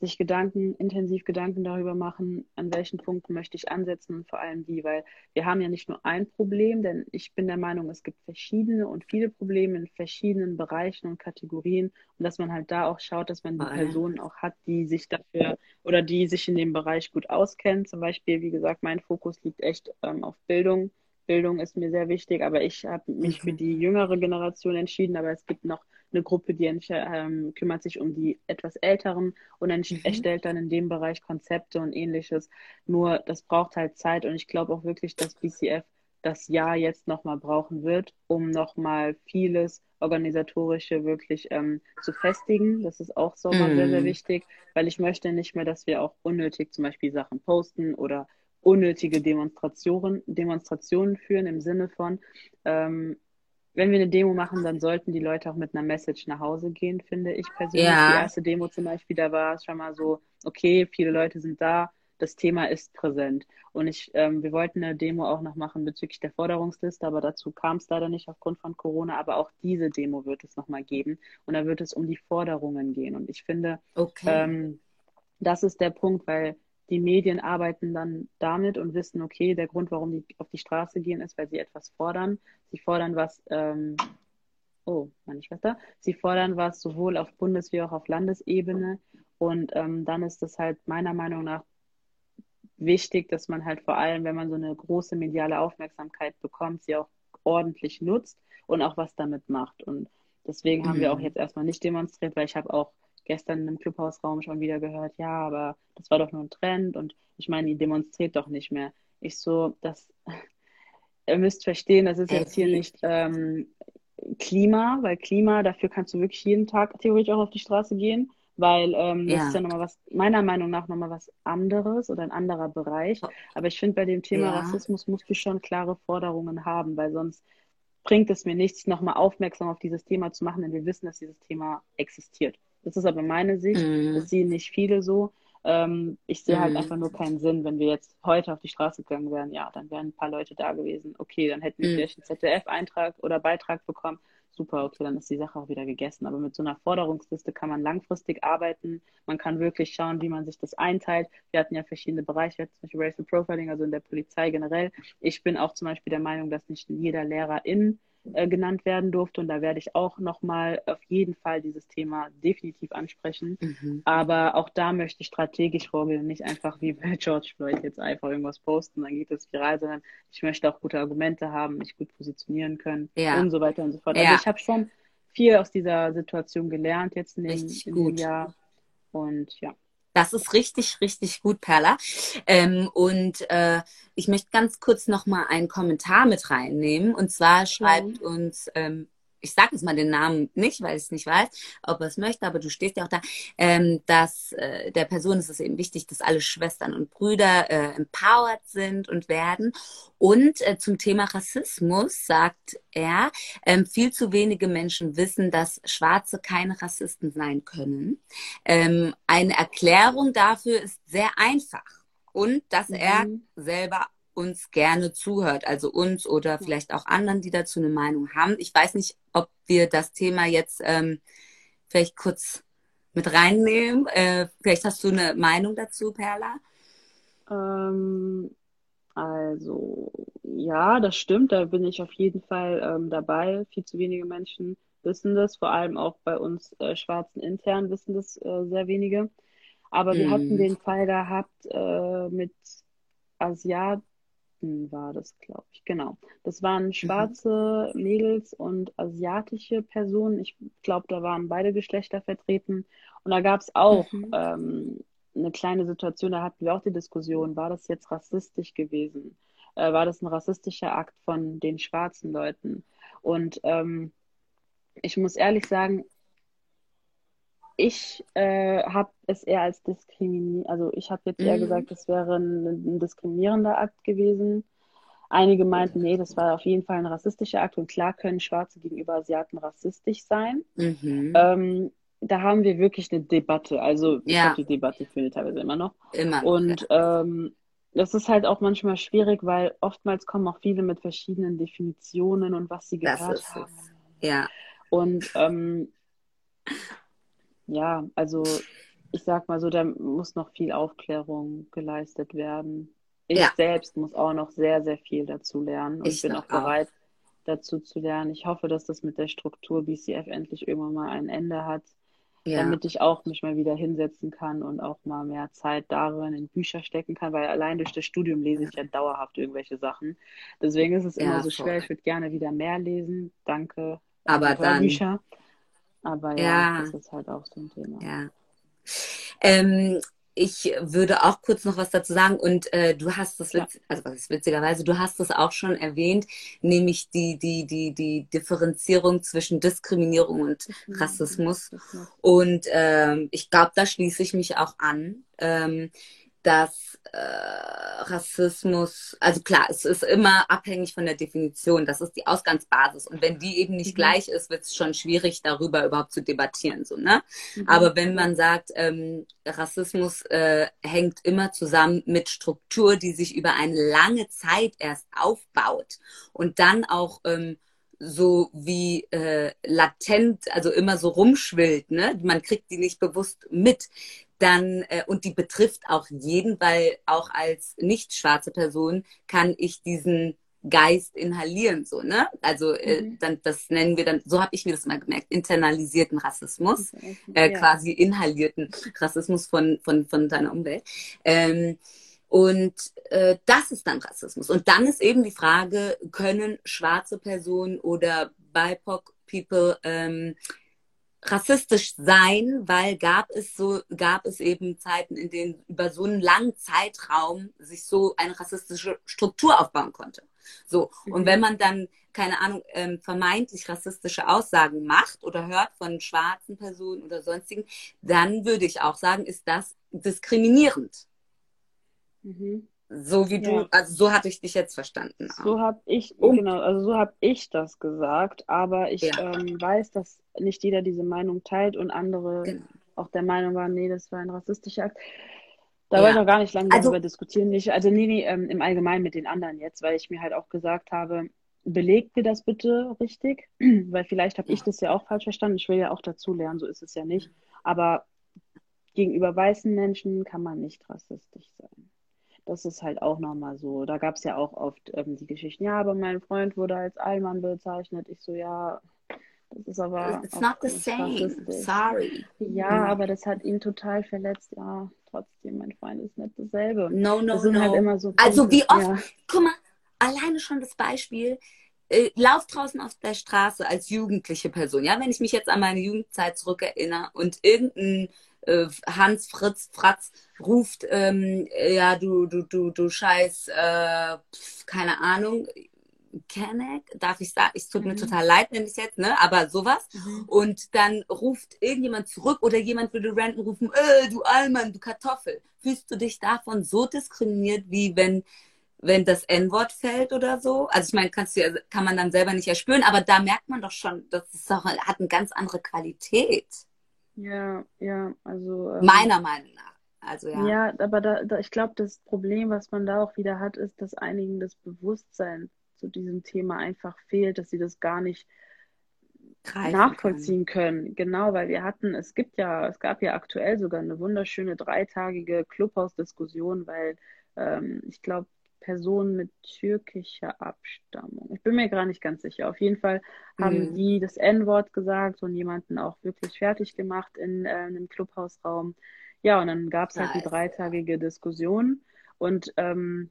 sich Gedanken, intensiv Gedanken darüber machen, an welchen Punkten möchte ich ansetzen und vor allem wie, weil wir haben ja nicht nur ein Problem, denn ich bin der Meinung, es gibt verschiedene und viele Probleme in verschiedenen Bereichen und Kategorien und dass man halt da auch schaut, dass man die Voll. Personen auch hat, die sich dafür oder die sich in dem Bereich gut auskennen. Zum Beispiel, wie gesagt, mein Fokus liegt echt ähm, auf Bildung. Bildung ist mir sehr wichtig, aber ich habe mich für Mhm. die jüngere Generation entschieden, aber es gibt noch eine Gruppe, die ähm, kümmert sich um die etwas Älteren und Mhm. erstellt dann in dem Bereich Konzepte und ähnliches. Nur das braucht halt Zeit und ich glaube auch wirklich, dass BCF das Jahr jetzt nochmal brauchen wird, um nochmal vieles organisatorische wirklich ähm, zu festigen. Das ist auch so mal sehr, sehr Mhm. wichtig, weil ich möchte nicht mehr, dass wir auch unnötig zum Beispiel Sachen posten oder unnötige Demonstrationen, Demonstrationen führen im Sinne von, ähm, wenn wir eine Demo machen, dann sollten die Leute auch mit einer Message nach Hause gehen, finde ich persönlich. Ja. Die erste Demo zum Beispiel, da war es schon mal so, okay, viele Leute sind da, das Thema ist präsent. Und ich, ähm, wir wollten eine Demo auch noch machen bezüglich der Forderungsliste, aber dazu kam es leider nicht aufgrund von Corona. Aber auch diese Demo wird es nochmal geben. Und da wird es um die Forderungen gehen. Und ich finde, Okay. ähm, das ist der Punkt, weil die Medien arbeiten dann damit und wissen, okay, der Grund, warum die auf die Straße gehen, ist, weil sie etwas fordern. Sie fordern was, ähm, oh, meine Schwester, sie fordern was sowohl auf Bundes- wie auch auf Landesebene. Und ähm, dann ist es halt meiner Meinung nach wichtig, dass man halt vor allem, wenn man so eine große mediale Aufmerksamkeit bekommt, sie auch ordentlich nutzt und auch was damit macht. Und deswegen haben wir auch Mhm. jetzt erstmal nicht demonstriert, weil ich habe auch gestern im Clubhausraum schon wieder gehört, ja, aber das war doch nur ein Trend und ich meine, ihr demonstriert doch nicht mehr. Ich so, das, ihr müsst verstehen, das ist jetzt hier Ehrlich? nicht ähm, Klima, weil Klima, dafür kannst du wirklich jeden Tag theoretisch auch auf die Straße gehen, weil ähm, das Ja. ist ja nochmal was, meiner Meinung nach nochmal was anderes oder ein anderer Bereich. Aber ich finde, bei dem Thema Ja. Rassismus musst du schon klare Forderungen haben, weil sonst bringt es mir nichts, nochmal aufmerksam auf dieses Thema zu machen, denn wir wissen, dass dieses Thema existiert. Das ist aber meine Sicht, Mhm. das sehen nicht viele so. Ähm, ich sehe halt Mhm. einfach nur keinen Sinn, wenn wir jetzt heute auf die Straße gegangen wären, ja, dann wären ein paar Leute da gewesen. Okay, dann hätten wir Mhm. vielleicht einen ZDF-Eintrag oder Beitrag bekommen. Super, okay, dann ist die Sache auch wieder gegessen. Aber mit so einer Forderungsliste kann man langfristig arbeiten. Man kann wirklich schauen, wie man sich das einteilt. Wir hatten ja verschiedene Bereiche, zum Beispiel Racial Profiling, also in der Polizei generell. Ich bin auch zum Beispiel der Meinung, dass nicht jeder Lehrerin äh, genannt werden durfte. Und da werde ich auch nochmal auf jeden Fall dieses Thema definitiv ansprechen. Mhm. Aber auch da möchte ich strategisch vorgehen, nicht einfach wie bei George Floyd jetzt einfach irgendwas posten, dann geht es viral, sondern ich möchte auch gute Argumente haben, mich gut positionieren können Ja. und so weiter und so fort. Ja. Also ich habe schon viel aus dieser Situation gelernt jetzt in dem, in gut. Jahr. Und ja. Das ist richtig, richtig gut, Perla. Ähm, und äh, ich möchte ganz kurz noch mal einen Kommentar mit reinnehmen. Und zwar schreibt uns, ähm, ich sage jetzt mal den Namen nicht, weil ich es nicht weiß, ob er es möchte, aber du stehst ja auch da, ähm, dass äh, der Person ist es eben wichtig, dass alle Schwestern und Brüder äh, empowered sind und werden. Und äh, zum Thema Rassismus sagt er, ähm, viel zu wenige Menschen wissen, dass Schwarze keine Rassisten sein können. Ähm, eine Erklärung dafür ist sehr einfach und dass er Mhm. selber uns gerne zuhört, also uns oder vielleicht auch anderen, die dazu eine Meinung haben. Ich weiß nicht, ob wir das Thema jetzt ähm, vielleicht kurz mit reinnehmen. Äh, vielleicht hast du eine Meinung dazu, Perla? Ähm, Also, ja, das stimmt, da bin ich auf jeden Fall ähm, dabei. Viel zu wenige Menschen wissen das, vor allem auch bei uns äh, Schwarzen intern wissen das äh, sehr wenige. Aber wir hatten Mhm. den Fall gehabt äh, mit Asiaten, war das, glaube ich. Genau. Das waren Mhm. schwarze Mädels und asiatische Personen. Ich glaube, da waren beide Geschlechter vertreten. Und da gab es auch Mhm. ähm, eine kleine Situation, da hatten wir auch die Diskussion, war das jetzt rassistisch gewesen? Äh, war das ein rassistischer Akt von den schwarzen Leuten? Und ähm, ich muss ehrlich sagen, ich äh, habe es eher als diskriminierend, also ich habe jetzt eher Mhm. gesagt, das wäre ein, ein diskriminierender Akt gewesen. Einige meinten, nee, das war auf jeden Fall ein rassistischer Akt und klar können Schwarze gegenüber Asiaten rassistisch sein. Mhm. Ähm, da haben wir wirklich eine Debatte. Also ich Ja. glaube, die Debatte findet teilweise immer noch. Immer noch, Und ähm, das ist halt auch manchmal schwierig, weil oftmals kommen auch viele mit verschiedenen Definitionen und was sie Das gehört ist haben. es. Ja. Und ähm, ja, also ich sag mal so, da muss noch viel Aufklärung geleistet werden. Ich Ja. selbst muss auch noch sehr, sehr viel dazu lernen und Ich bin auch bereit, dazu zu lernen. Ich hoffe, dass das mit der Struktur BCF endlich irgendwann mal ein Ende hat, Ja. damit ich auch mich mal wieder hinsetzen kann und auch mal mehr Zeit darin in Bücher stecken kann, weil allein durch das Studium lese ich ja dauerhaft irgendwelche Sachen. Deswegen ist es immer Ja, so voll. schwer. Ich würde gerne wieder mehr lesen. Danke. an Aber die dann- Hörbücher. Aber ja, Ja. das ist halt auch so ein Thema. Ja. Ähm, ich würde auch kurz noch was dazu sagen und äh, du hast das, Ja. also was ist witzigerweise, du hast es auch schon erwähnt, nämlich die, die, die, die Differenzierung zwischen Diskriminierung und Rassismus. Und ähm, ich glaube, da schließe ich mich auch an, ähm, dass äh, Rassismus, also klar, es ist immer abhängig von der Definition, das ist die Ausgangsbasis. Und wenn die eben nicht Mhm. gleich ist, wird es schon schwierig, darüber überhaupt zu debattieren. So, ne? Mhm. Aber wenn man sagt, ähm, Rassismus äh, hängt immer zusammen mit Struktur, die sich über eine lange Zeit erst aufbaut und dann auch ähm, so wie äh, latent, also immer so rumschwillt, ne? Man kriegt die nicht bewusst mit. Dann, äh, und die betrifft auch jeden, weil auch als nicht schwarze Person kann ich diesen Geist inhalieren, so, ne? Also äh, Mhm. dann, das nennen wir dann, so habe ich mir das mal gemerkt, internalisierten Rassismus Mhm. äh, Ja. quasi inhalierten Rassismus von, von, von deiner Umwelt. Ähm, und äh, das ist dann Rassismus. Und dann ist eben die Frage, können schwarze Personen oder BIPOC People ähm, rassistisch sein, weil gab es so, gab es eben Zeiten, in denen über so einen langen Zeitraum sich so eine rassistische Struktur aufbauen konnte. So. Und Mhm. wenn man dann, keine Ahnung, ähm, vermeintlich rassistische Aussagen macht oder hört von schwarzen Personen oder sonstigen, dann würde ich auch sagen, ist das diskriminierend. Mhm. So wie Ja. du, also so hatte ich dich jetzt verstanden. So habe ich, Um- genau, also so habe ich das gesagt, aber ich Ja. ähm, weiß, dass nicht jeder diese Meinung teilt und andere Genau. auch der Meinung waren, nee, das war ein rassistischer Akt. Da Ja. wollte ich auch gar nicht lange Also- darüber diskutieren. Nicht, also nee, nee, ähm, im Allgemeinen mit den anderen jetzt, weil ich mir halt auch gesagt habe, belegt mir das bitte richtig, weil vielleicht habe ich das ja auch falsch verstanden. Ich will ja auch dazu lernen, so ist es ja nicht. Aber gegenüber weißen Menschen kann man nicht rassistisch sein. Das ist halt auch nochmal so. Da gab es ja auch oft ähm, die Geschichten, ja, aber mein Freund wurde als Allmann bezeichnet. Ich so, ja, das ist aber It's not the same. Sorry. Ja, Mhm. aber das hat ihn total verletzt. Ja, trotzdem, mein Freund ist nicht dasselbe. No, no, Das sind no. halt immer so Also wie oft, Ja. guck mal, alleine schon das Beispiel, äh, lauf draußen auf der Straße als jugendliche Person. Ja, wenn ich mich jetzt an meine Jugendzeit zurückerinnere und irgendein äh, Hans Fritz Fratz ruft, ähm, ja, du, du, du, du scheiß, äh, pf, keine Ahnung, Kenneck, darf ich sagen, es tut mir Mhm. total leid, wenn ich jetzt, ne, aber sowas. Mhm. Und dann ruft irgendjemand zurück oder jemand würde random rufen, äh, du Allmann, du Kartoffel. Fühlst du dich davon so diskriminiert, wie wenn, wenn das N-Wort fällt oder so? Also ich meine, kannst du ja, kann man dann selber nicht erspüren, aber da merkt man doch schon, das ist doch, hat eine ganz andere Qualität. Ja, ja, also. ähm, Meiner Meinung nach. Also ja. Ja, aber da, da, ich glaube, das Problem, was man da auch wieder hat, ist, dass einigen das Bewusstsein zu diesem Thema einfach fehlt, dass sie das gar nicht greifen nachvollziehen können. Genau, weil wir hatten, es gibt ja, es gab ja aktuell sogar eine wunderschöne dreitagige Clubhaus-Diskussion, weil ähm, ich glaube, Person mit türkischer Abstammung. Ich bin mir gar nicht ganz sicher. Auf jeden Fall haben mhm. die das N-Wort gesagt und jemanden auch wirklich fertig gemacht in äh, einem Clubhausraum. Ja, und dann gab es halt nice. die dreitagige Diskussion und ähm,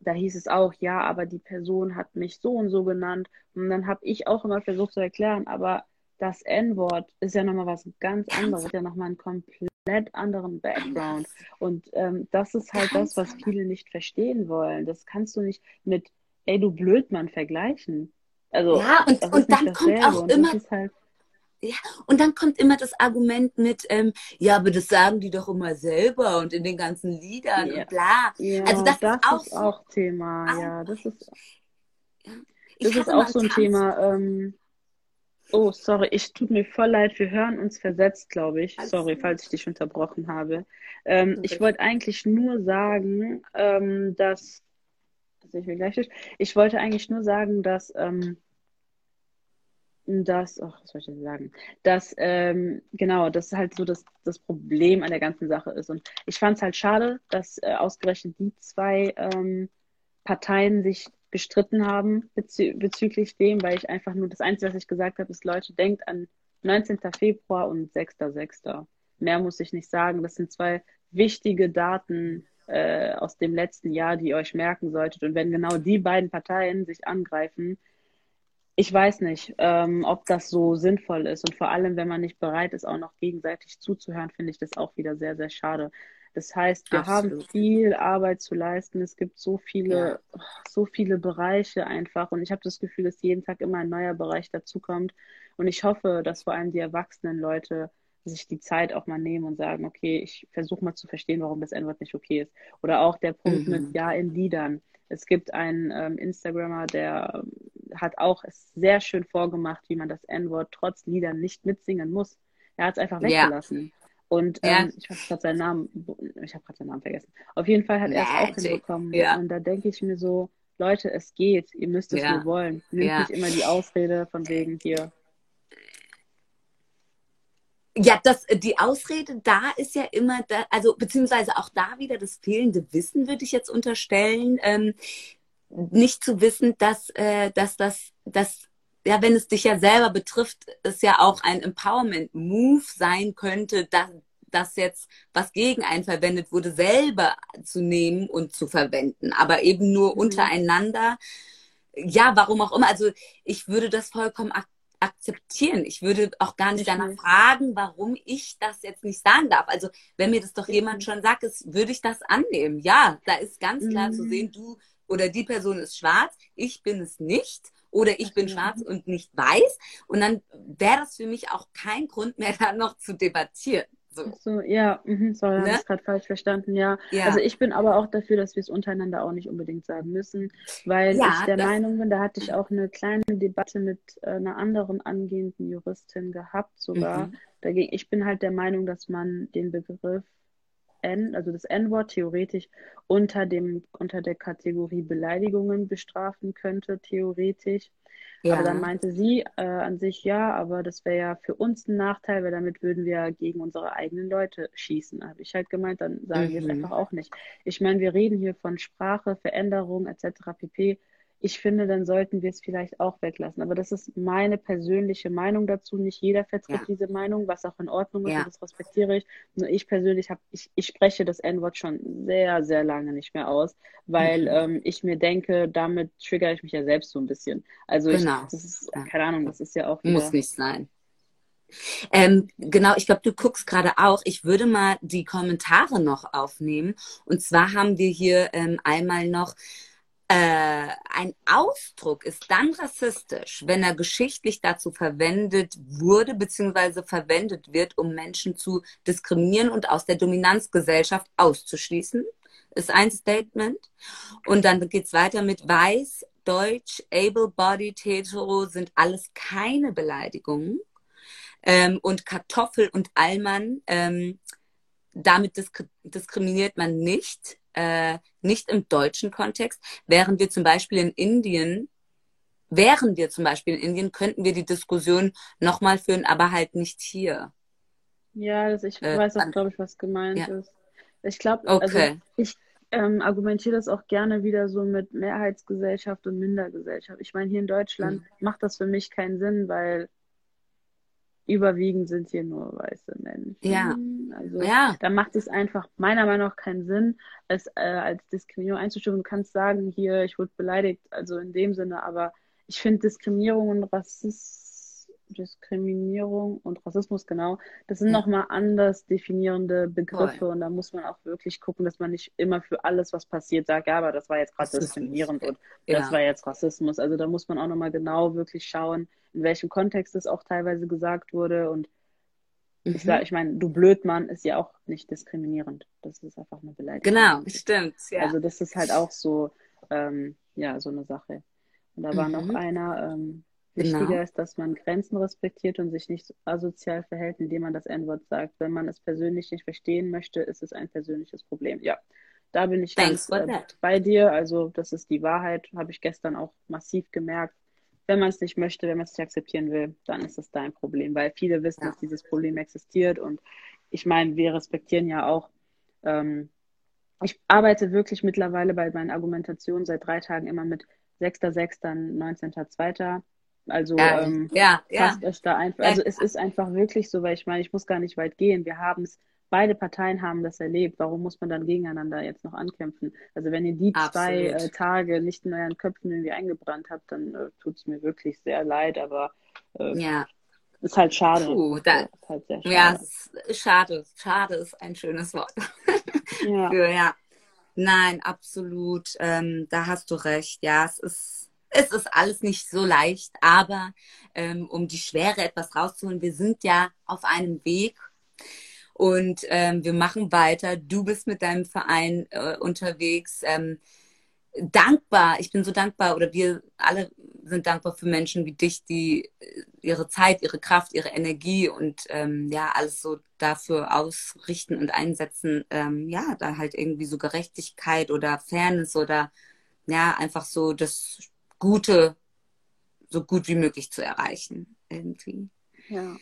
da hieß es auch, ja, aber die Person hat mich so und so genannt. Und dann habe ich auch immer versucht zu erklären, aber das N-Wort ist ja nochmal was ganz anderes, ja nochmal ein komplett anderen Background. Und ähm, das ist halt das, was viele nicht verstehen wollen. Das kannst du nicht mit, ey, du Blödmann vergleichen. Also, ja, und, und dann kommt auch und immer. Halt... Ja, und dann kommt immer das Argument mit, ähm, ja, aber das sagen die doch immer selber und in den ganzen Liedern ja. und bla. Ja, also das, das ist, auch, ist auch Thema, ah, ja. Das ist, das ist auch so ein Thema. Ähm, Oh, sorry, ich tut mir voll leid. Wir hören uns versetzt, glaube ich. Alles sorry, falls ich dich unterbrochen habe. Ähm, ich wollte eigentlich nur sagen, ähm, dass. Also ich, gleich ich wollte eigentlich nur sagen, dass. Ähm, dass, ach, was soll ich denn sagen? Dass, ähm, genau, das halt so das, das Problem an der ganzen Sache ist. Und ich fand es halt schade, dass äh, ausgerechnet die zwei ähm, Parteien sich gestritten haben bezü bezüglich dem, weil ich einfach nur das Einzige, was ich gesagt habe, ist, Leute, denkt an 19. Februar und 6.6. Mehr muss ich nicht sagen. Das sind zwei wichtige Daten äh, aus dem letzten Jahr, die ihr euch merken solltet. Und wenn genau die beiden Parteien sich angreifen, ich weiß nicht, ähm, ob das so sinnvoll ist. Und vor allem, wenn man nicht bereit ist, auch noch gegenseitig zuzuhören, finde ich das auch wieder sehr, sehr schade. Das heißt, wir Absolut. haben viel Arbeit zu leisten. Es gibt so viele, ja. so viele Bereiche einfach. Und ich habe das Gefühl, dass jeden Tag immer ein neuer Bereich dazukommt. Und ich hoffe, dass vor allem die erwachsenen Leute sich die Zeit auch mal nehmen und sagen, okay, ich versuche mal zu verstehen, warum das N-Wort nicht okay ist. Oder auch der Punkt mhm. mit Ja in Liedern. Es gibt einen ähm, Instagrammer, der ähm, hat auch es sehr schön vorgemacht, wie man das N-Wort trotz Liedern nicht mitsingen muss. Er hat es einfach weggelassen. Ja. Und ähm, ja. ich weiß gerade seinen Namen, ich habe gerade seinen Namen vergessen. Auf jeden Fall hat er es auch hinbekommen. Ja. Und da denke ich mir so, Leute, es geht, ihr müsst es ja. nur wollen. Nehmt ja. nicht immer die Ausrede von wegen hier. Ja, das, die Ausrede da ist ja immer, da, also beziehungsweise auch da wieder das fehlende Wissen, würde ich jetzt unterstellen. Ähm, nicht zu wissen, dass, äh, dass das, dass ja, wenn es dich ja selber betrifft, es ja auch ein Empowerment-Move sein könnte, dass das jetzt, was gegen einen verwendet wurde, selber zu nehmen und zu verwenden, aber eben nur mhm. untereinander. Ja, warum auch immer. Also ich würde das vollkommen ak akzeptieren. Ich würde auch gar nicht danach fragen, warum ich das jetzt nicht sagen darf. Also wenn mir das doch jemand schon sagt, ist, würde ich das annehmen. Ja, da ist ganz klar mhm. zu sehen, du oder die Person ist schwarz, ich bin es nicht oder ich bin schwarz und nicht weiß. Und dann wäre das für mich auch kein Grund mehr, da noch zu debattieren. So, so ja, mh, sorry, ne? habe ich gerade falsch verstanden, ja. ja. Also ich bin aber auch dafür, dass wir es untereinander auch nicht unbedingt sagen müssen, weil ja, ich der Meinung bin, da hatte ich auch eine kleine Debatte mit äh, einer anderen angehenden Juristin gehabt sogar. Mhm. Dagegen, ich bin halt der Meinung, dass man den Begriff N, also das N-Wort theoretisch unter dem, unter der Kategorie Beleidigungen bestrafen könnte, theoretisch. Ja. Aber dann meinte sie äh, an sich ja, aber das wäre ja für uns ein Nachteil, weil damit würden wir gegen unsere eigenen Leute schießen. Habe ich halt gemeint, dann sagen mhm. wir es einfach auch nicht. Ich meine, wir reden hier von Sprache, Veränderung etc. pp ich finde, dann sollten wir es vielleicht auch weglassen. Aber das ist meine persönliche Meinung dazu. Nicht jeder vertritt ja. diese Meinung, was auch in Ordnung ist, ja. und das respektiere ich. Nur ich persönlich habe, ich, ich spreche das N-Wort schon sehr, sehr lange nicht mehr aus, weil mhm. ähm, ich mir denke, damit triggere ich mich ja selbst so ein bisschen. Also genau. ich, das ist, keine Ahnung, das ist ja auch Muss nicht sein. Ähm, genau, ich glaube, du guckst gerade auch. Ich würde mal die Kommentare noch aufnehmen. Und zwar haben wir hier ähm, einmal noch äh, ein Ausdruck ist dann rassistisch, wenn er geschichtlich dazu verwendet wurde bzw. verwendet wird, um Menschen zu diskriminieren und aus der Dominanzgesellschaft auszuschließen, ist ein Statement. Und dann geht's weiter mit weiß, deutsch, able-bodied, hetero sind alles keine Beleidigungen. Ähm, und Kartoffel und Allmann, ähm, damit disk diskriminiert man nicht äh, nicht im deutschen Kontext, während wir zum Beispiel in Indien, wären wir zum Beispiel in Indien, könnten wir die Diskussion nochmal führen, aber halt nicht hier. Ja, also ich äh, weiß auch, glaube ich, was gemeint ja. ist. Ich glaube, also okay. also ich, ähm, argumentiere das auch gerne wieder so mit Mehrheitsgesellschaft und Mindergesellschaft. Ich meine, hier in Deutschland mhm. macht das für mich keinen Sinn, weil überwiegend sind hier nur weiße Menschen. Ja. Also ja. da macht es einfach meiner Meinung nach keinen Sinn, es äh, als Diskriminierung einzustufen. Du kannst sagen, hier, ich wurde beleidigt, also in dem Sinne, aber ich finde Diskriminierung und Rassismus Diskriminierung und Rassismus, genau, das sind ja. nochmal anders definierende Begriffe Voll. und da muss man auch wirklich gucken, dass man nicht immer für alles, was passiert, sagt, ja, aber das war jetzt gerade diskriminierend und ja. das war jetzt Rassismus. Also da muss man auch nochmal genau wirklich schauen, in welchem Kontext es auch teilweise gesagt wurde und mhm. ich sage, ich meine, du Blödmann ist ja auch nicht diskriminierend. Das ist einfach eine Beleidigung. Genau, stimmt. Ja. Also das ist halt auch so, ähm, ja, so eine Sache. Und da war mhm. noch einer, ähm, Wichtiger genau. ist, dass man Grenzen respektiert und sich nicht asozial verhält, indem man das N-Wort sagt. Wenn man es persönlich nicht verstehen möchte, ist es ein persönliches Problem. Ja, da bin ich ganz äh, bei dir. Also das ist die Wahrheit, habe ich gestern auch massiv gemerkt. Wenn man es nicht möchte, wenn man es nicht akzeptieren will, dann ist es dein Problem, weil viele wissen, ja. dass dieses Problem existiert. Und ich meine, wir respektieren ja auch. Ähm, ich arbeite wirklich mittlerweile bei meinen Argumentationen seit drei Tagen immer mit 6.6., 19.2. Also ja, ähm, ja, passt ja. es da einfach. Also es ist einfach wirklich so, weil ich meine, ich muss gar nicht weit gehen. Wir haben es, beide Parteien haben das erlebt. Warum muss man dann gegeneinander jetzt noch ankämpfen? Also wenn ihr die Absolut. zwei äh, Tage nicht in euren Köpfen irgendwie eingebrannt habt, dann äh, tut es mir wirklich sehr leid, aber äh, ja. ist halt schade. Puh, da, ist halt sehr schade. Ja, ist schade. Schade ist ein schönes Wort. ja. Für, ja. Nein, absolut. Ähm, da hast du recht. Ja, es ist es ist alles nicht so leicht, aber ähm, um die Schwere etwas rauszuholen, wir sind ja auf einem Weg und ähm, wir machen weiter. Du bist mit deinem Verein äh, unterwegs. Ähm, dankbar, ich bin so dankbar oder wir alle sind dankbar für Menschen wie dich, die äh, ihre Zeit, ihre Kraft, ihre Energie und ähm, ja, alles so dafür ausrichten und einsetzen, ähm, ja, da halt irgendwie so Gerechtigkeit oder Fairness oder ja, einfach so das Gute so gut wie möglich zu erreichen. Irgendwie. Ja.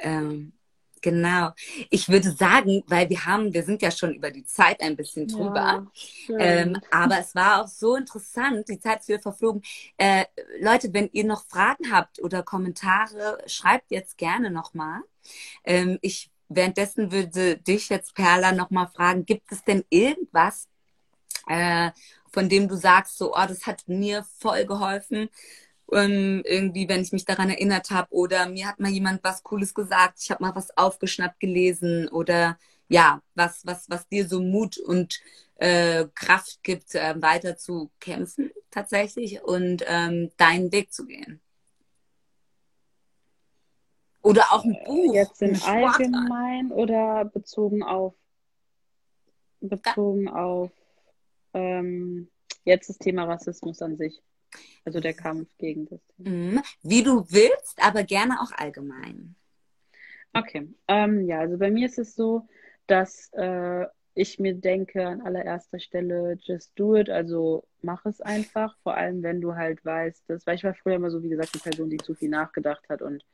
Ähm, genau. Ich würde sagen, weil wir haben, wir sind ja schon über die Zeit ein bisschen drüber. Ja, ähm, aber es war auch so interessant, die Zeit ist wieder verflogen. Äh, Leute, wenn ihr noch Fragen habt oder Kommentare, schreibt jetzt gerne nochmal. Ähm, ich währenddessen würde dich jetzt, Perla, nochmal fragen, gibt es denn irgendwas, äh, von dem du sagst, so, oh, das hat mir voll geholfen. Ähm, irgendwie, wenn ich mich daran erinnert habe oder mir hat mal jemand was Cooles gesagt, ich habe mal was aufgeschnappt gelesen oder ja, was, was, was dir so Mut und äh, Kraft gibt, äh, weiter zu kämpfen tatsächlich und ähm, deinen Weg zu gehen. Oder auch ein Buch. Jetzt im Allgemeinen oder bezogen auf bezogen auf ähm, jetzt das Thema Rassismus an sich. Also der Kampf gegen das Thema. Mhm. Wie du willst, aber gerne auch allgemein. Okay. Ähm, ja, also bei mir ist es so, dass äh, ich mir denke, an allererster Stelle, just do it, also mach es einfach, vor allem wenn du halt weißt, dass, weil ich war früher immer so, wie gesagt, eine Person, die zu viel nachgedacht hat und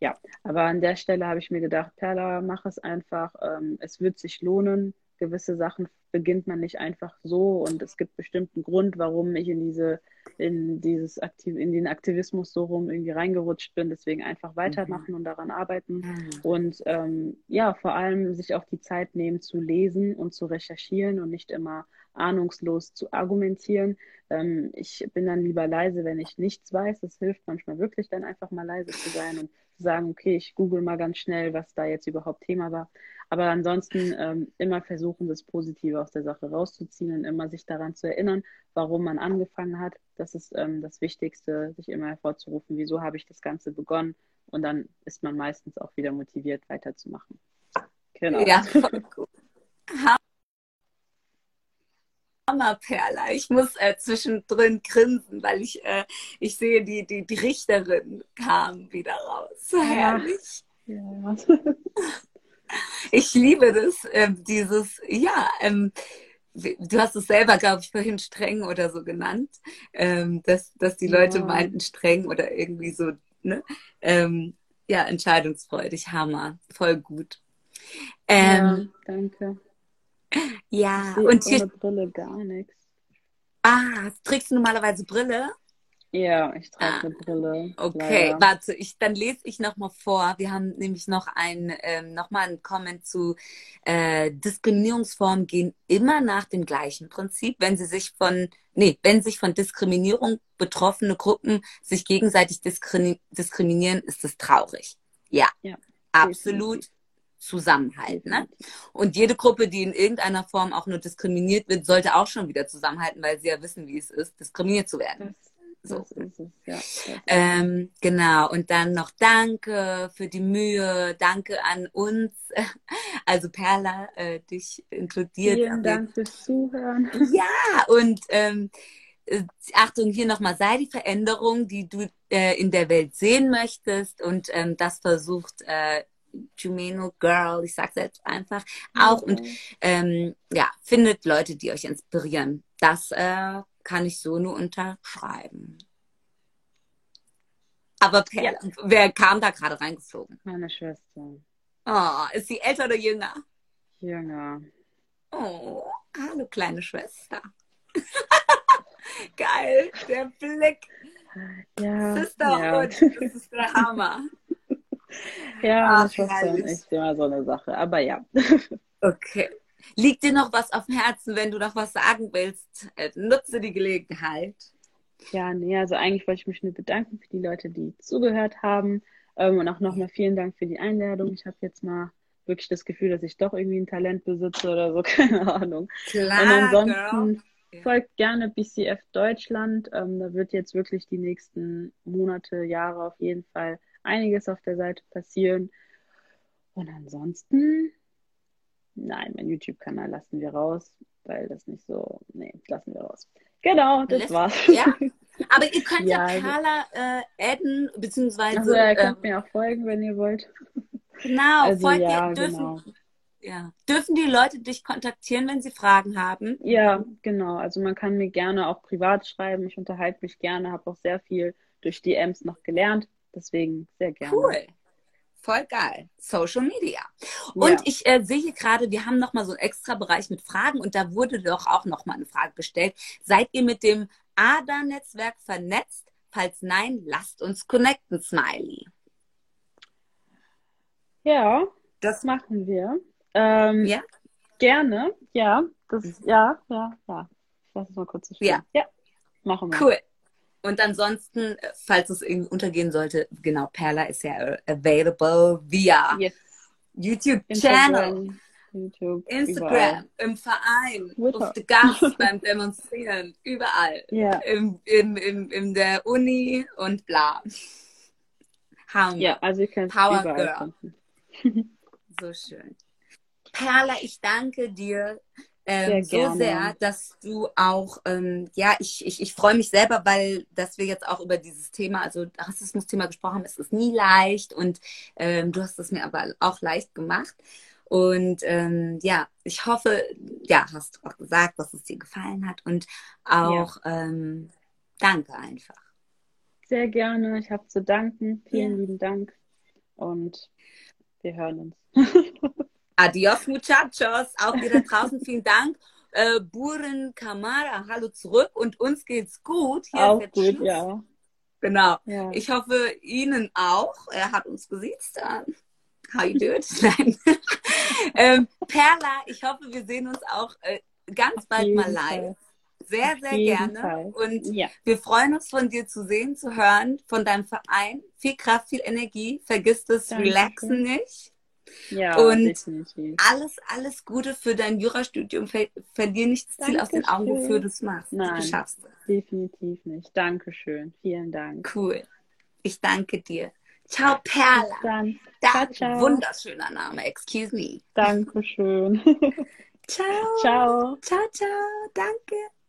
ja, aber an der Stelle habe ich mir gedacht, Perla, mach es einfach, ähm, es wird sich lohnen, gewisse Sachen beginnt man nicht einfach so und es gibt bestimmten Grund, warum ich in diese, in dieses Aktiv, in den Aktivismus so rum irgendwie reingerutscht bin. Deswegen einfach weitermachen mhm. und daran arbeiten mhm. und ähm, ja, vor allem sich auch die Zeit nehmen zu lesen und zu recherchieren und nicht immer ahnungslos zu argumentieren. Ähm, ich bin dann lieber leise, wenn ich nichts weiß. Es hilft manchmal wirklich dann einfach mal leise zu sein und zu sagen, okay, ich google mal ganz schnell, was da jetzt überhaupt Thema war. Aber ansonsten ähm, immer versuchen, das Positive aus der Sache rauszuziehen und immer sich daran zu erinnern, warum man angefangen hat. Das ist ähm, das Wichtigste, sich immer hervorzurufen, wieso habe ich das Ganze begonnen. Und dann ist man meistens auch wieder motiviert, weiterzumachen. Genau. Ja, voll gut. Hammerperla. Ich muss äh, zwischendrin grinsen, weil ich, äh, ich sehe, die, die, die Richterin kam wieder raus. Herrlich. Ja. ich liebe das, ähm, dieses, ja, ähm, du hast es selber, glaube ich, vorhin streng oder so genannt, ähm, dass, dass die Leute ja. meinten streng oder irgendwie so, ne? Ähm, ja, entscheidungsfreudig, Hammer, voll gut. Ähm, ja, danke. Ja, Ich und hier, ohne Brille gar nichts. ah, trägst du normalerweise Brille? Ja, ich trage Ah, eine Brille, Okay, leider. warte, ich, dann lese ich noch mal vor. Wir haben nämlich noch ein, ähm, noch mal einen Comment zu äh, Diskriminierungsformen gehen immer nach dem gleichen Prinzip, wenn sie sich von, nee, wenn sich von Diskriminierung betroffene Gruppen sich gegenseitig diskri diskriminieren, ist es traurig. Ja, Ja, absolut definitiv. Zusammenhalt, ne? Und jede Gruppe, die in irgendeiner Form auch nur diskriminiert wird, sollte auch schon wieder zusammenhalten, weil sie ja wissen, wie es ist, diskriminiert zu werden. Das, So. das ist es, ja. Ähm, genau, und dann noch Danke für die Mühe, danke an uns, also Perla, äh, dich inkludiert. Vielen Dank fürs Zuhören. Ja, und ähm, äh, Achtung, hier nochmal, sei die Veränderung, die du äh, in der Welt sehen möchtest und ähm, das versucht äh, Jumeno Girl, ich sag's jetzt einfach, auch und ähm, ja, findet Leute, die euch inspirieren. Das äh, kann ich so nur unterschreiben. Aber Perla, wer kam da gerade reingeflogen? Meine Schwester. Oh, ist sie älter oder jünger? Jünger. Oh, hallo kleine Schwester. Geil, der Blick. Ja, ja. Sisterhood, das ist der Hammer. Ja, Ach, und herrlich. ich, immer so eine Sache. Aber ja. Okay. Liegt dir noch was auf dem Herzen, wenn du noch was sagen willst? Äh, Nutze die Gelegenheit. Ja, nee, also eigentlich wollte ich mich nur bedanken für die Leute, die zugehört haben. Ähm, und auch nochmal vielen Dank für die Einladung. Ich habe jetzt mal wirklich das Gefühl, dass ich doch irgendwie ein Talent besitze oder so, keine Ahnung. Klar, Und ansonsten Girl. Folgt gerne BCF Deutschland. Ähm, da wird jetzt wirklich die nächsten Monate, Jahre auf jeden Fall einiges auf der Seite passieren. Und ansonsten, nein, mein YouTube-Kanal lassen wir raus, weil das nicht so, nee, lassen wir raus. Genau, das Lässt- war's. Ja? Aber ihr könnt ja, Ja, Perla äh, adden, beziehungsweise Also, ihr ähm, könnt mir auch folgen, wenn ihr wollt. genau, Also, folgt ja, ihr, dürfen, genau. ja, dürfen die Leute dich kontaktieren, wenn sie Fragen haben? Ja, genau. Also man kann mir gerne auch privat schreiben. Ich unterhalte mich gerne, habe auch sehr viel durch DMs noch gelernt. Deswegen sehr gerne. Cool. Voll geil. Social Media. Und Ja. ich äh, sehe gerade, wir haben nochmal so einen extra Bereich mit Fragen und da wurde doch auch nochmal eine Frage gestellt. Seid ihr mit dem ADA-Netzwerk vernetzt? Falls nein, lasst uns connecten, Smiley. Ja, Das machen wir. Ähm, Ja? Gerne. Ja, das, ja, ja, ja. Ich lasse es mal kurz so. Ja. Ja, machen wir. Cool. Und ansonsten, äh, falls es irgendwie untergehen sollte, genau, Perla ist ja äh, available via Yes. YouTube-Channel, Instagram, YouTube, Instagram, überall. im Verein, Twitter. auf der Gast beim Demonstrieren, überall. Ja, Im, im, im, in der Uni und bla. Hammer. ja, also ihr könnt es Power Girl. So schön. Perla, ich danke dir ähm, Sehr so sehr, dass du auch, ähm, ja, ich, ich, ich freue mich selber, weil, dass wir jetzt auch über dieses Thema, also Rassismus-Thema gesprochen haben. Es ist nie leicht und ähm, du hast es mir aber auch leicht gemacht. Und ähm, ja, ich hoffe, ja, hast du auch gesagt, dass es dir gefallen hat und auch ähm, danke einfach. Sehr gerne. Ich habe zu danken. Vielen Ja. lieben Dank. Und wir hören uns. Adios, muchachos. Auch ihr da draußen, vielen Dank. Äh, Buren Kamara, hallo zurück. Und uns geht's gut. Hier Auch gut, Schluss. ja. Genau. ja. Ich hoffe, Ihnen auch. Er hat uns gesiezt. Ähm, How you do it? Nein. ähm, Perla, ich hoffe, wir sehen uns auch äh, ganz bald mal live. Sehr, sehr gerne. Fall. Und Ja, wir freuen uns, von dir zu sehen, zu hören, von deinem Verein. Viel Kraft, viel Energie. Vergiss das Dankeschön. Relaxen nicht. Ja, Und definitiv. Alles, alles Gute für dein Jurastudium. Ver verlier nicht das Ziel aus den Augen, wofür du es machst. Nein. Du schaffst es. Definitiv nicht. Dankeschön. Vielen Dank. Cool. Ich danke dir. Ciao, Perla. Bis dann. Danke. ciao. Wunderschöner Name. Excuse me. Dankeschön. Ciao. Ciao. Ciao, ciao. Danke.